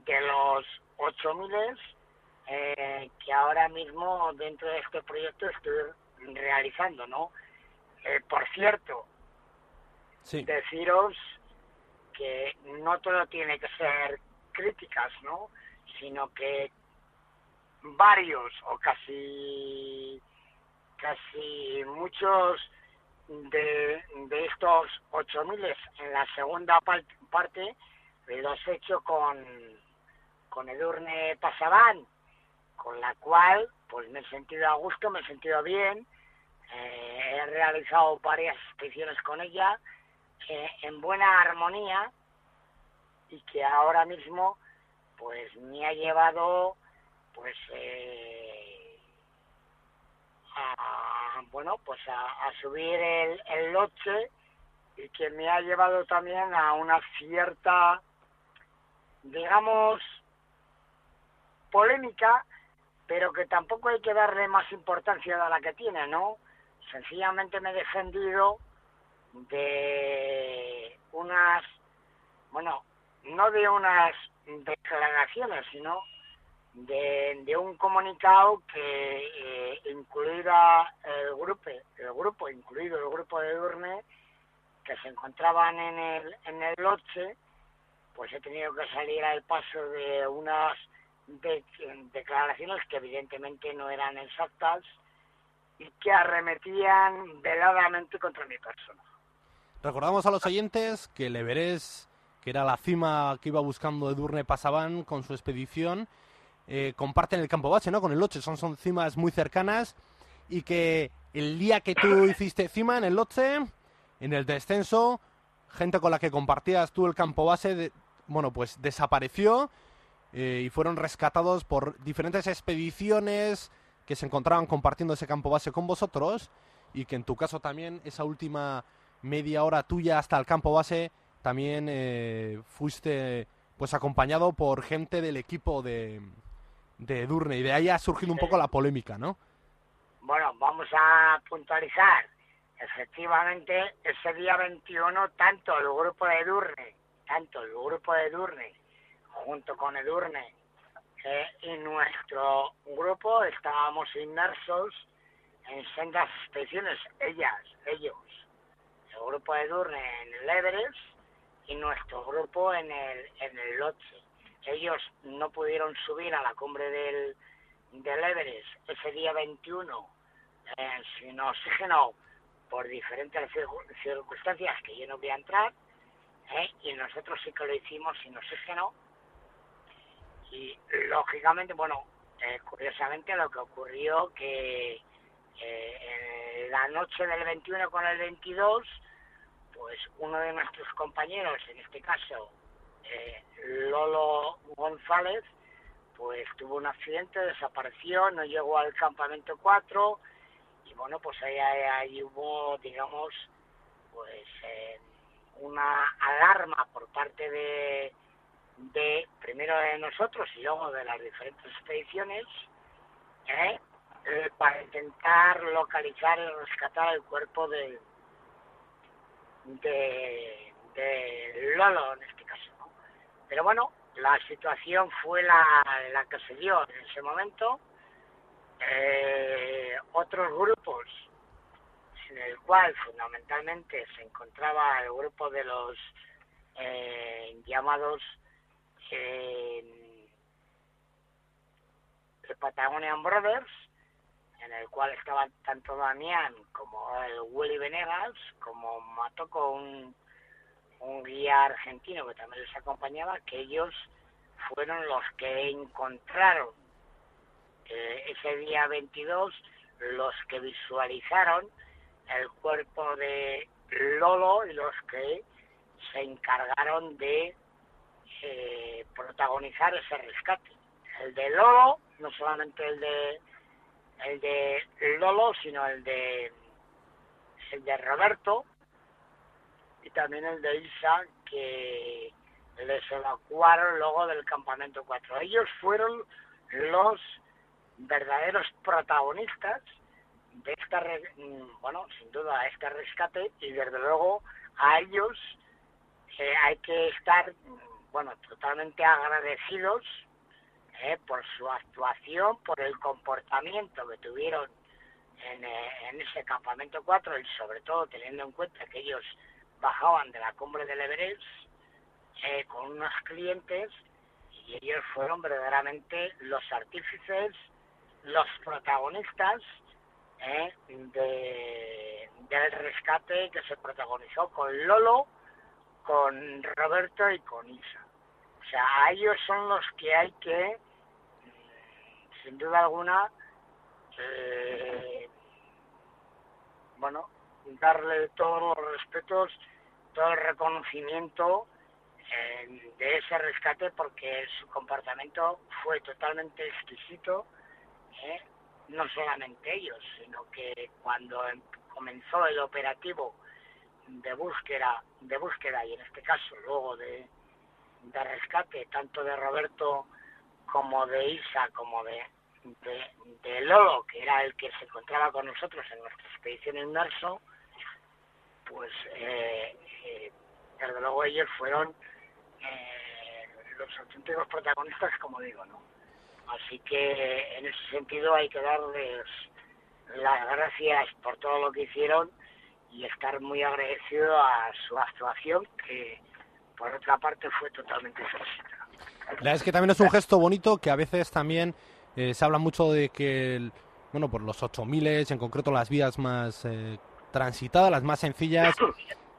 de los 8000 eh, que ahora mismo dentro de este proyecto estoy realizando, ¿no? Eh, por cierto, deciros que no todo tiene que ser críticas, ¿no? Sino que varios o casi casi muchos de, de estos 8.000 en la segunda parte los he hecho con, con Edurne Pasaban con la cual pues me he sentido a gusto, me he sentido bien, eh, he realizado varias expediciones con ella eh, en buena armonía y que ahora mismo pues me ha llevado pues eh, a bueno pues a, subir el, el loche y que me ha llevado también a una cierta digamos polémica pero que tampoco hay que darle más importancia a la que tiene, ¿no? Sencillamente me he defendido de unas, bueno, no de unas declaraciones, sino de, un comunicado que eh, incluida el grupo, el grupo, incluido el grupo de Durne, que se encontraban en el, en el Loche, pues he tenido que salir al paso de unas de, declaraciones que evidentemente no eran exactas y que arremetían veladamente contra mi persona. Recordamos a los oyentes que el Everest, que era la cima que iba buscando Edurne Pasaban con su expedición, eh, comparten el campo base, ¿no? Con el Loche, son, son cimas muy cercanas y que el día que tú hiciste cima en el Loche, en el descenso, gente con la que compartías tú el campo base, bueno, pues desapareció eh, y fueron rescatados por diferentes expediciones que se encontraban compartiendo ese campo base con vosotros y que en tu caso también esa última media hora tuya hasta el campo base también eh, fuiste pues acompañado por gente del equipo de, de Durne y de ahí ha surgido un poco la polémica, ¿no? Bueno, vamos a puntualizar. efectivamente, ese día 21, tanto el grupo de Edurne, tanto el grupo de Edurne, junto con Edurne eh, y nuestro grupo, estábamos inmersos en sendas expediciones, ellas, ellos, el grupo de Edurne en el Everest y nuestro grupo en el, en el Lotse. Ellos no pudieron subir a la cumbre del, del Everest ese día 21 eh, sin oxígeno por diferentes circunstancias que yo no voy a entrar, ¿eh? y nosotros sí que lo hicimos sin oxígeno. Y lógicamente, bueno, eh, curiosamente lo que ocurrió que eh, en la noche del 21 con el 22, pues uno de nuestros compañeros, en este caso Lolo González, pues tuvo un accidente, desapareció, no llegó al campamento 4 y bueno, pues ahí, ahí hubo, digamos, pues eh, una alarma por parte de, de, primero de nosotros y luego de las diferentes expediciones, ¿eh? Eh, para intentar localizar y rescatar el cuerpo de, de, Lolo en este caso. Pero bueno, la situación fue la, la que se dio en ese momento eh, otros grupos en el cual fundamentalmente se encontraba el grupo de los eh, llamados eh, Patagonian Brothers, en el cual estaban tanto Damián como el Willy Venegas, como Matoco, un, un guía argentino que también les acompañaba, que ellos fueron los que encontraron ese día 22 los que visualizaron el cuerpo de Lolo y los que se encargaron de eh, protagonizar ese rescate. El de Lolo, no solamente el de el de Lolo, sino el de el de Roberto y también el de Isa que les evacuaron luego del campamento 4. Ellos fueron los verdaderos protagonistas de esta, mm, bueno, sin duda, este rescate y desde luego a ellos eh, hay que estar, bueno, totalmente agradecidos eh, por su actuación, por el comportamiento que tuvieron en, eh, en ese campamento 4 y sobre todo teniendo en cuenta que ellos bajaban de la cumbre del Everest con unos clientes y ellos fueron verdaderamente los artífices los protagonistas ¿eh? de, del rescate que se protagonizó con Lolo, con Roberto y con Isa. O sea, a ellos son los que hay que, mm, sin duda alguna, eh, bueno, darle todos los respetos, todo el reconocimiento eh, de ese rescate porque su comportamiento fue totalmente exquisito ¿eh? no solamente ellos, sino que cuando em, comenzó el operativo de búsqueda, de búsqueda y en este caso luego de, rescate tanto de Roberto como de Isa como de, de, Lolo, que era el que se encontraba con nosotros en nuestra expedición inmerso, pues eh, eh, desde luego ellos fueron los auténticos protagonistas, como digo, ¿no? Así que en ese sentido hay que darles las gracias por todo lo que hicieron y estar muy agradecido a su actuación que por otra parte fue totalmente exquisita. La verdad es que también es un gesto bonito que a veces también eh, se habla mucho de que, bueno, por los 8000, en concreto las vías más eh, transitadas, las más sencillas,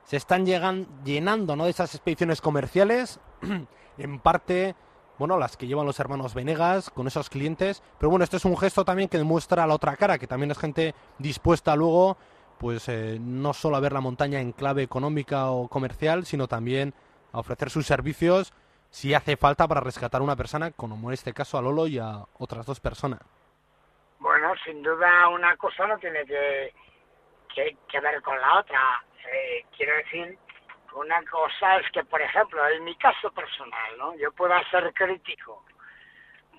se están llegan, llenando ¿no? de esas expediciones comerciales, en parte bueno, las que llevan los hermanos Venegas con esos clientes. Pero bueno, este es un gesto también que demuestra la otra cara, que también es gente dispuesta luego, pues eh, no solo a ver la montaña en clave económica o comercial, sino también a ofrecer sus servicios si hace falta para rescatar a una persona, como en este caso a Lolo y a otras dos personas. Bueno, sin duda una cosa no tiene que, que, ver con la otra. Eh, quiero decir una cosa es que, por ejemplo, en mi caso personal, ¿no? Yo pueda ser crítico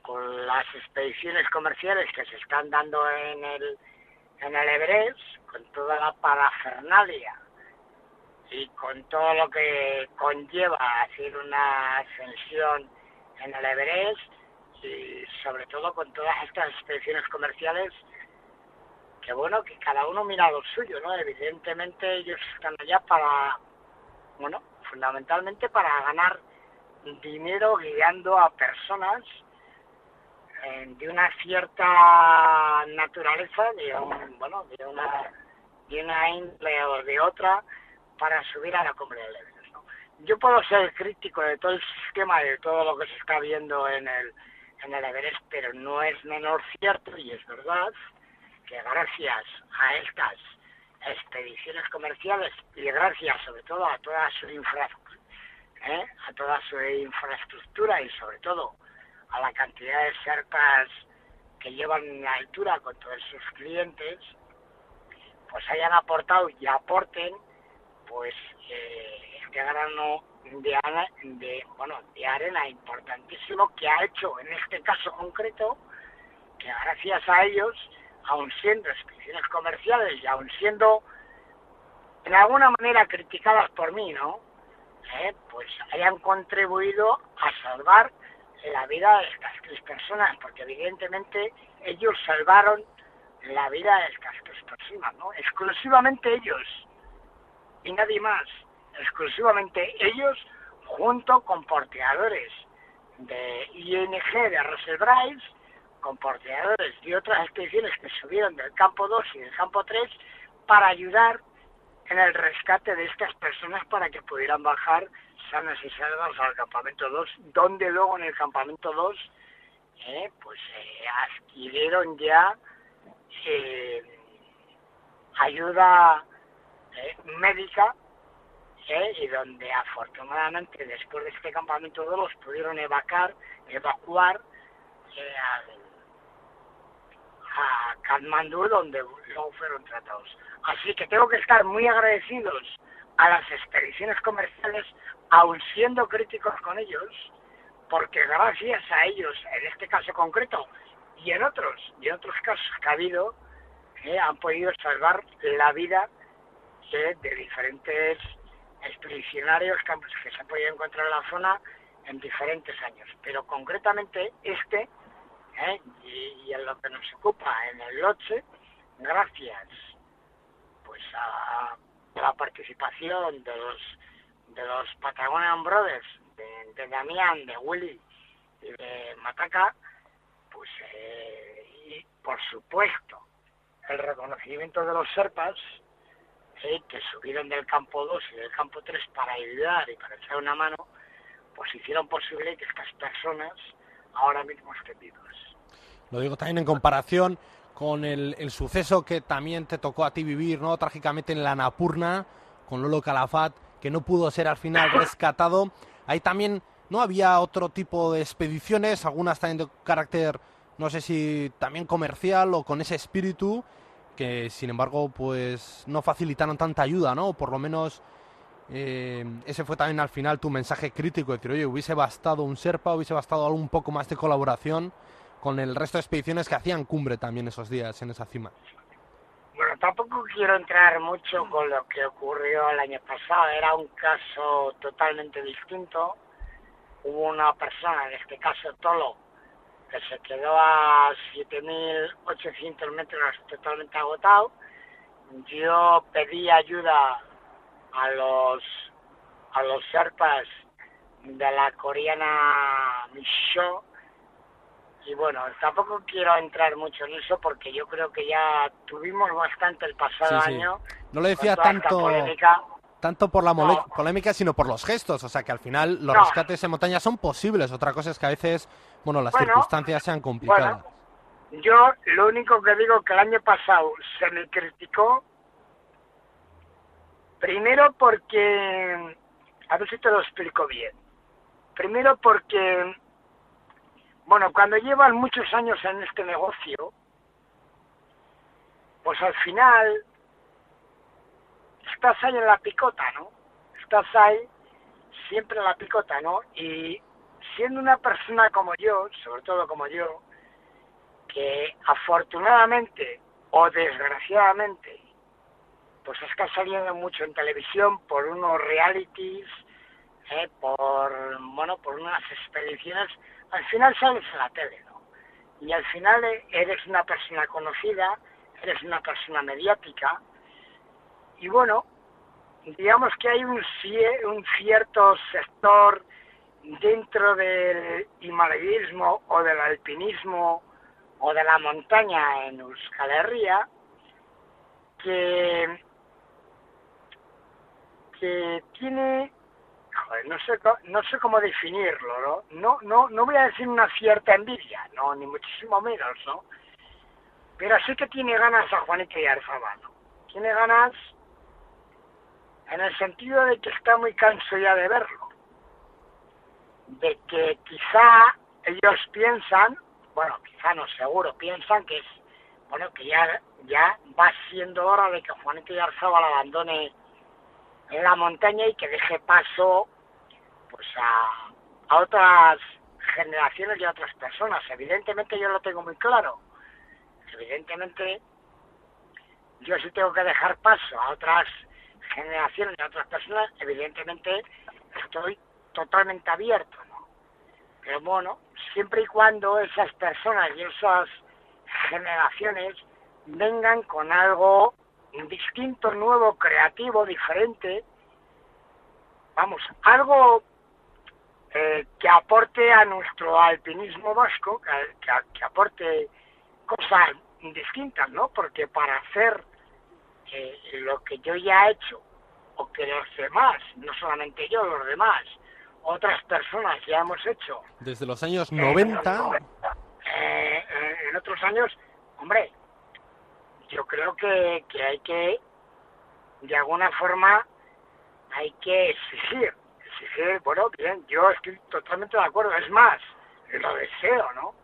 con las expediciones comerciales que se están dando en el en el Everest, con toda la parafernalia y con todo lo que conlleva hacer una ascensión en el Everest y sobre todo con todas estas expediciones comerciales que bueno, que cada uno mira lo suyo, ¿no? Evidentemente ellos están allá para, bueno, fundamentalmente para ganar dinero guiando a personas eh, de una cierta naturaleza, de un, bueno, de una, de una índole o de otra, para subir a la cumbre del Everest. Yo puedo ser crítico de todo el sistema, de todo lo que se está viendo en el, en el Everest, pero no es menor cierto, y es verdad, que gracias a estas expediciones comerciales y gracias sobre todo a toda su infraestructura, ¿eh? a toda su infraestructura y sobre todo a la cantidad de serpas que llevan la altura con todos sus clientes, pues hayan aportado y aporten pues eh, este grano de, de, bueno, de arena importantísimo que ha hecho en este caso concreto que gracias a ellos, aun siendo expediciones comerciales y aun siendo en alguna manera criticadas por mí, ¿no? Eh, pues hayan contribuido a salvar la vida de estas tres personas, porque evidentemente ellos salvaron la vida de estas tres personas, ¿no? Exclusivamente ellos y nadie más, exclusivamente ellos junto con porteadores de ING de Russell Bryce, con porteadores de otras expediciones que subieron del campo 2 y del campo 3 para ayudar en el rescate de estas personas para que pudieran bajar sanas y salvas al campamento 2, donde luego en el campamento 2 eh, pues eh, adquirieron ya eh, ayuda eh, médica y donde afortunadamente después de este campamento 2 los pudieron evacuar, evacuar a Kathmandu donde luego fueron tratados. Así que tengo que estar muy agradecidos a las expediciones comerciales, aun siendo críticos con ellos, porque gracias a ellos, en este caso concreto, y en otros, y en otros casos que ha habido, eh, han podido salvar la vida de, de diferentes expedicionarios que, se han podido encontrar en la zona en diferentes años. Pero concretamente este, eh, y, y en lo que nos ocupa en el Loche, gracias pues a, la participación de los de los Patagonian Brothers, de, de Damián, de Willy y de Mataca, pues eh, y por supuesto el reconocimiento de los Serpas, eh, que subieron del campo 2 y del campo 3 para ayudar y para echar una mano, pues hicieron posible que estas personas ahora mismo estén vivas. Lo digo también en comparación con el, el, suceso que también te tocó a ti vivir, ¿no? Trágicamente en la Napurna, con Lolo Calafat, que no pudo ser al final rescatado. Ahí también no había otro tipo de expediciones, algunas también de carácter, no sé si también comercial o con ese espíritu, que sin embargo pues no facilitaron tanta ayuda, ¿no? Por lo menos eh, ese fue también al final tu mensaje crítico, decir, oye, hubiese bastado un Serpa, hubiese bastado algo un poco más de colaboración con el resto de expediciones que hacían cumbre también esos días en esa cima. Tampoco quiero entrar mucho con lo que ocurrió el año pasado, era un caso totalmente distinto. Hubo una persona, en este caso Tolo, que se quedó a 7.800 metros totalmente agotado. Yo pedí ayuda a los a los serpas de la coreana Micho y bueno, tampoco quiero entrar mucho en eso porque yo creo que ya tuvimos bastante el pasado Sí, sí. año. No lo decía tanto, tanto por la No. polémica, sino por los gestos. O sea, que al final los No. rescates en montaña son posibles. Otra cosa es que a veces, bueno, las Bueno, circunstancias sean complicadas. Yo lo único que digo que el año pasado se me criticó, primero porque, a ver si te lo explico bien, primero porque, bueno, cuando llevan muchos años en este negocio, pues al final estás ahí en la picota, ¿no? Estás ahí siempre en la picota, ¿no? Y siendo una persona como yo, sobre todo como yo, que afortunadamente o desgraciadamente, pues es que ha salido mucho en televisión por unos realities, eh, por, bueno, por unas expediciones, al final sales en la tele, ¿no? Y al final eres una persona conocida, eres una persona mediática, y bueno, digamos que hay un, cierto sector dentro del himalayismo o del alpinismo o de la montaña en Euskal Herria que tiene no sé no sé cómo definirlo ¿no? no no no voy a decir una cierta envidia no ni muchísimo menos no pero sí que tiene ganas a Juanito y Arzaba, ¿no? tiene ganas en el sentido de que está muy canso ya de verlo, de que quizá ellos piensan, bueno, quizá no seguro, piensan que es, bueno, que ya, ya va siendo hora de que Juanito Yarzábal abandone la montaña y que deje paso pues a, a otras generaciones y a otras personas. Evidentemente yo lo tengo muy claro. Evidentemente yo sí tengo que dejar paso a otras generaciones de otras personas, evidentemente estoy totalmente abierto, ¿no? Pero bueno, siempre y cuando esas personas y esas generaciones vengan con algo distinto, nuevo, creativo, diferente, vamos, algo eh, que aporte a nuestro alpinismo vasco, que, que, aporte cosas distintas, ¿no? Porque para hacer lo que yo ya he hecho, o que los demás, no solamente yo, los demás, otras personas ya hemos hecho. Desde los años 90. Eh, eh, en otros años, hombre, yo creo que, que hay que, de alguna forma, hay que exigir. Exigir, bueno, bien, yo estoy totalmente de acuerdo. Es más, lo deseo, ¿no?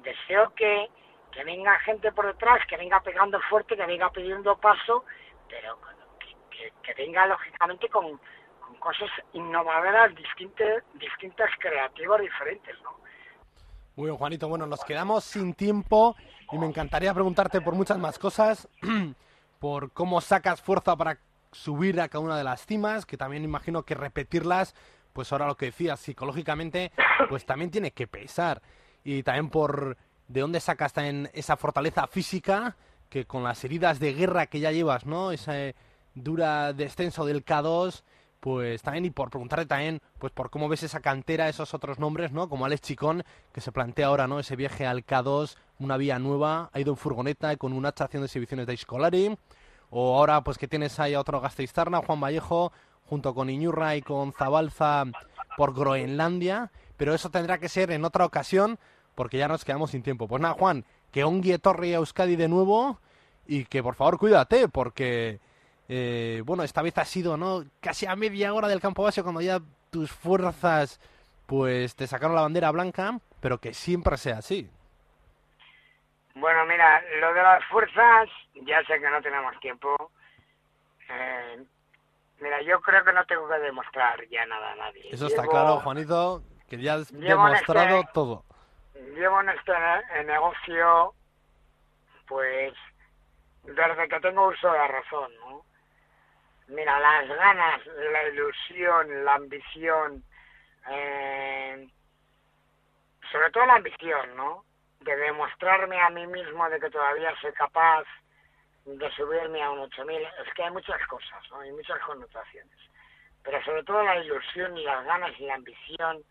Deseo que, que venga gente por detrás, que venga pegando fuerte, que venga pidiendo paso, pero que, venga lógicamente con, cosas innovadoras, distintas, distintas, creativas, diferentes, ¿no? Muy bien, Juanito. Bueno, nos quedamos sin tiempo y me encantaría preguntarte por muchas más cosas, por cómo sacas fuerza para subir a cada una de las cimas, que también imagino que repetirlas, pues ahora lo que decías, psicológicamente, pues también tiene que pesar. Y también por de dónde sacas también esa fortaleza física que con las heridas de guerra que ya llevas, ¿no? Ese dura descenso del K2, pues también, y por preguntarte también, pues por cómo ves esa cantera, esos otros nombres, ¿no? Como Alex Chicón, que se plantea ahora, ¿no? Ese viaje al K2, una vía nueva, ha ido en furgoneta con un hacha haciendo exhibiciones de Escolari, o ahora, pues que tienes ahí a otro Gasteiztarna, Juan Vallejo, junto con Iñurra y con Zabalza por Groenlandia, pero eso tendrá que ser en otra ocasión, porque ya nos quedamos sin tiempo. Pues nada, Juan, que ongue Torre a Euskadi de nuevo y que por favor cuídate, porque eh, bueno, esta vez ha sido no casi a media hora del campo base cuando ya tus fuerzas pues te sacaron la bandera blanca, pero que siempre sea así. Bueno, mira, lo de las fuerzas, ya sé que no tenemos tiempo. Eh, mira, yo creo que no tengo que demostrar ya nada a nadie. Eso está claro, Juanito, que ya has demostrado este todo llevo en este negocio, pues, desde que tengo uso de razón, ¿no? Mira, las ganas, la ilusión, la ambición, eh, sobre todo la ambición, ¿no? De demostrarme a mí mismo de que todavía soy capaz de subirme a un 8000. Es que hay muchas cosas, ¿no? Hay muchas connotaciones. Pero sobre todo la ilusión y las ganas y la ambición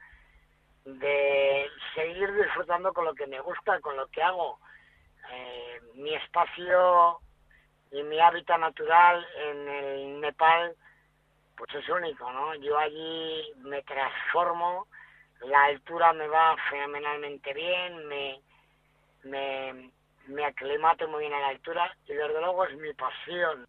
de seguir disfrutando con lo que me gusta, con lo que hago. Eh, mi espacio y mi hábitat natural en el Nepal, pues es único, ¿no? Yo allí me transformo, la altura me va fenomenalmente bien, me, me, me aclimato muy bien a la altura y desde luego es mi pasión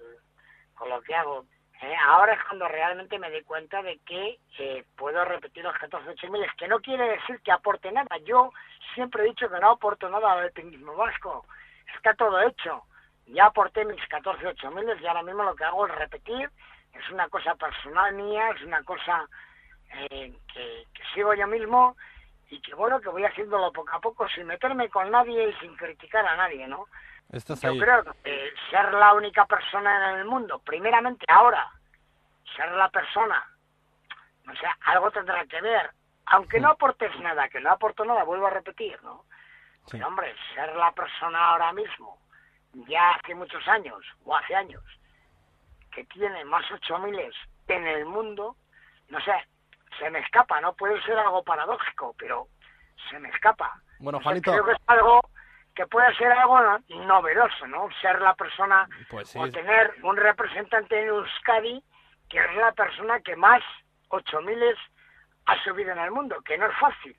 con lo que hago. Eh, ahora es cuando realmente me di cuenta de que eh, puedo repetir los 14.8000, es que no quiere decir que aporte nada. Yo siempre he dicho que no aporto nada al alpinismo vasco. Está todo hecho. Ya aporté mis 14.8000 y ahora mismo lo que hago es repetir. Es una cosa personal mía, es una cosa eh, que, sigo yo mismo y que bueno, que voy haciéndolo poco a poco sin meterme con nadie y sin criticar a nadie, ¿no? Estás Yo ahí. creo que ser la única persona en el mundo, primeramente ahora, ser la persona, o sea, algo tendrá que ver, aunque no aportes nada, que no aporto nada, vuelvo a repetir, ¿no? Sí. Pero hombre, ser la persona ahora mismo, ya hace muchos años, o hace años, que tiene más ocho miles en el mundo, no sé, se me escapa, no puede ser algo paradójico, pero se me escapa. Bueno, O sea, Juanito. creo que es algo que puede ser algo no- novedoso, ¿no? Ser la persona Pues sí. o tener un representante en Euskadi que es la persona que más ocho miles ha subido en el mundo, que no es fácil,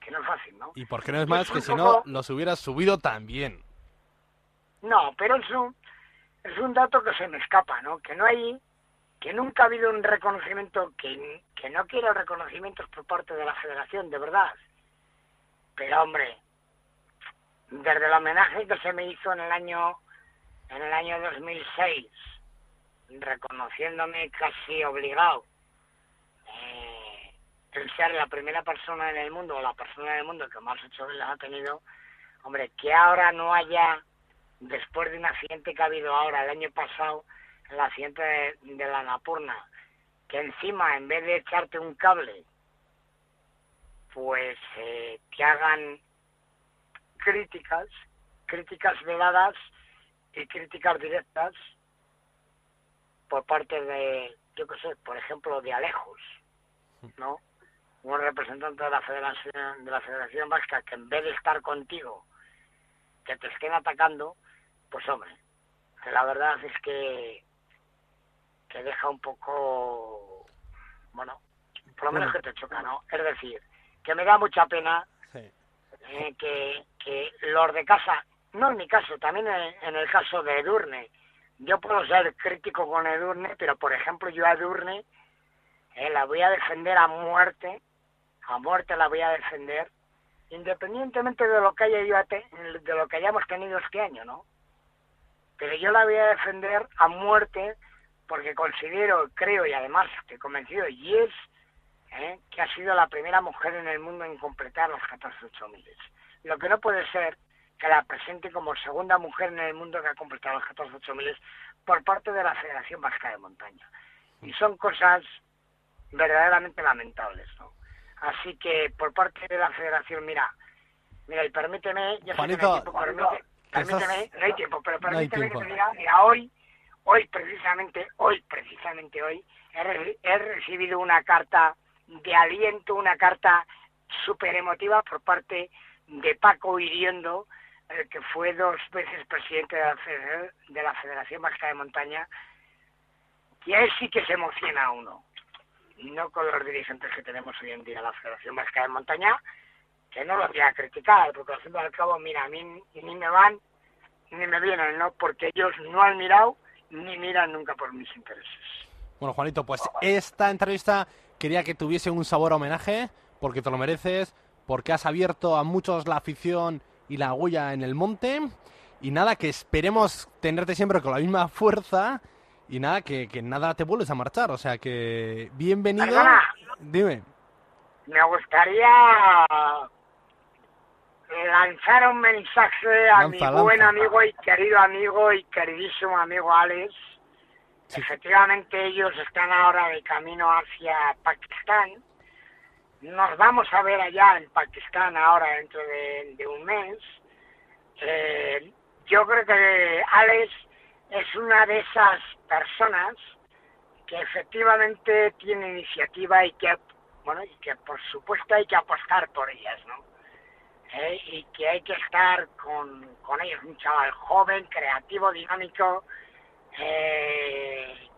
que no es fácil, ¿no? Y por qué no es más Es que si no los hubieras subido también. No, pero es un, es un dato que se me escapa, ¿no? Que no hay, que nunca ha habido un reconocimiento, que, que no quiero reconocimientos por parte de la federación, de verdad. Pero hombre, desde el homenaje que se me hizo en el año, en el año 2006, reconociéndome casi obligado, eh, el ser la primera persona en el mundo, o la persona en el mundo que más ocho ha tenido, hombre, que ahora no haya después de un accidente que ha habido ahora el año pasado, el accidente de, la Napurna, que encima en vez de echarte un cable, pues eh, te hagan críticas, críticas veladas y críticas directas por parte de, yo qué sé, por ejemplo, de Alejos, ¿no? Un representante de la Federación, de la Federación Vasca que en vez de estar contigo, que te estén atacando, pues hombre, la verdad es que que deja un poco, bueno, por lo menos que te choca, ¿no? Es decir, que me da mucha pena Sí. eh, que, que los de casa, no en mi caso, también en, en el caso de Edurne, yo puedo ser crítico con Edurne, pero por ejemplo yo a Edurne eh, la voy a defender a muerte, a muerte la voy a defender, independientemente de lo que haya yo de lo que hayamos tenido este año, ¿no? Pero yo la voy a defender a muerte porque considero, creo y además estoy convencido, y es ¿eh? que ha sido la primera mujer en el mundo en completar los 14 miles. Lo que no puede ser que la presente como segunda mujer en el mundo que ha completado los 14 miles por parte de la Federación Vasca de Montaña. Y son cosas verdaderamente lamentables, ¿no? Así que por parte de la Federación, mira, mira, y permíteme, ya sé que Juanito, tiempo, permite- permíteme, no hay tiempo, pero No permíteme tiempo. que te diga, mira, hoy, hoy precisamente, hoy precisamente hoy, he, re- he recibido una carta de aliento, una carta súper emotiva por parte de Paco Iriondo, eh, que fue dos veces presidente de la, de la Federación Vasca de Montaña, que a él sí que se emociona a uno, no con los dirigentes que tenemos hoy en día la Federación Vasca de Montaña, que no los voy a criticar, porque al fin y al cabo, mira, a mí ni me van ni me vienen, ¿no? Porque ellos no han mirado ni miran nunca por mis intereses. Bueno, Juanito, pues esta entrevista quería que tuviese un sabor a homenaje, porque te lo mereces, porque has abierto a muchos la afición y la huella en el monte. Y nada, que esperemos tenerte siempre con la misma fuerza. Y nada, que, que nada te vuelves a marchar. O sea que bienvenido. Perdona. Dime. Me gustaría lanzar un mensaje a mi Lanza, buen amigo y querido amigo y queridísimo amigo Alex. Sí. Efectivamente ellos están ahora de camino hacia Pakistán. Nos vamos a ver allá en Pakistán ahora dentro de, de un mes. Eh, yo creo que Alex es una de esas personas que efectivamente tiene iniciativa y que, bueno, y que por supuesto hay que apostar por ellas, ¿no? Eh, y que hay que estar con, con ellos, un chaval joven, creativo, dinámico, eh,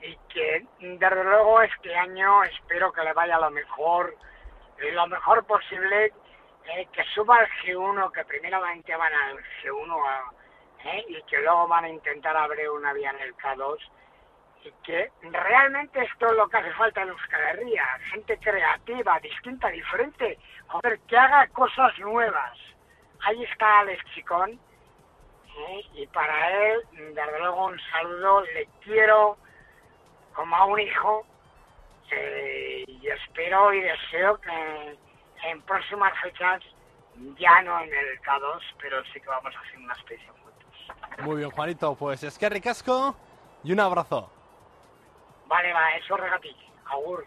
y que desde luego este año espero que le vaya lo mejor, eh, lo mejor posible, eh, que suba al G1, que primeramente van al G1 a- eh, y que luego van a intentar abrir una vía en el K2 que realmente esto es lo que hace falta en Euskal Herria, gente creativa, distinta, diferente, joder, que haga cosas nuevas. Ahí está Alex Chicón, ¿eh? y para él, desde luego, un saludo, le quiero como a un hijo, eh, y espero y deseo que en próximas fechas, ya no en el K2, pero sí que vamos a hacer una expedición juntos. Muy bien, Juanito, pues es que ricasco y un abrazo. Vale, va, eso regatí. Agur.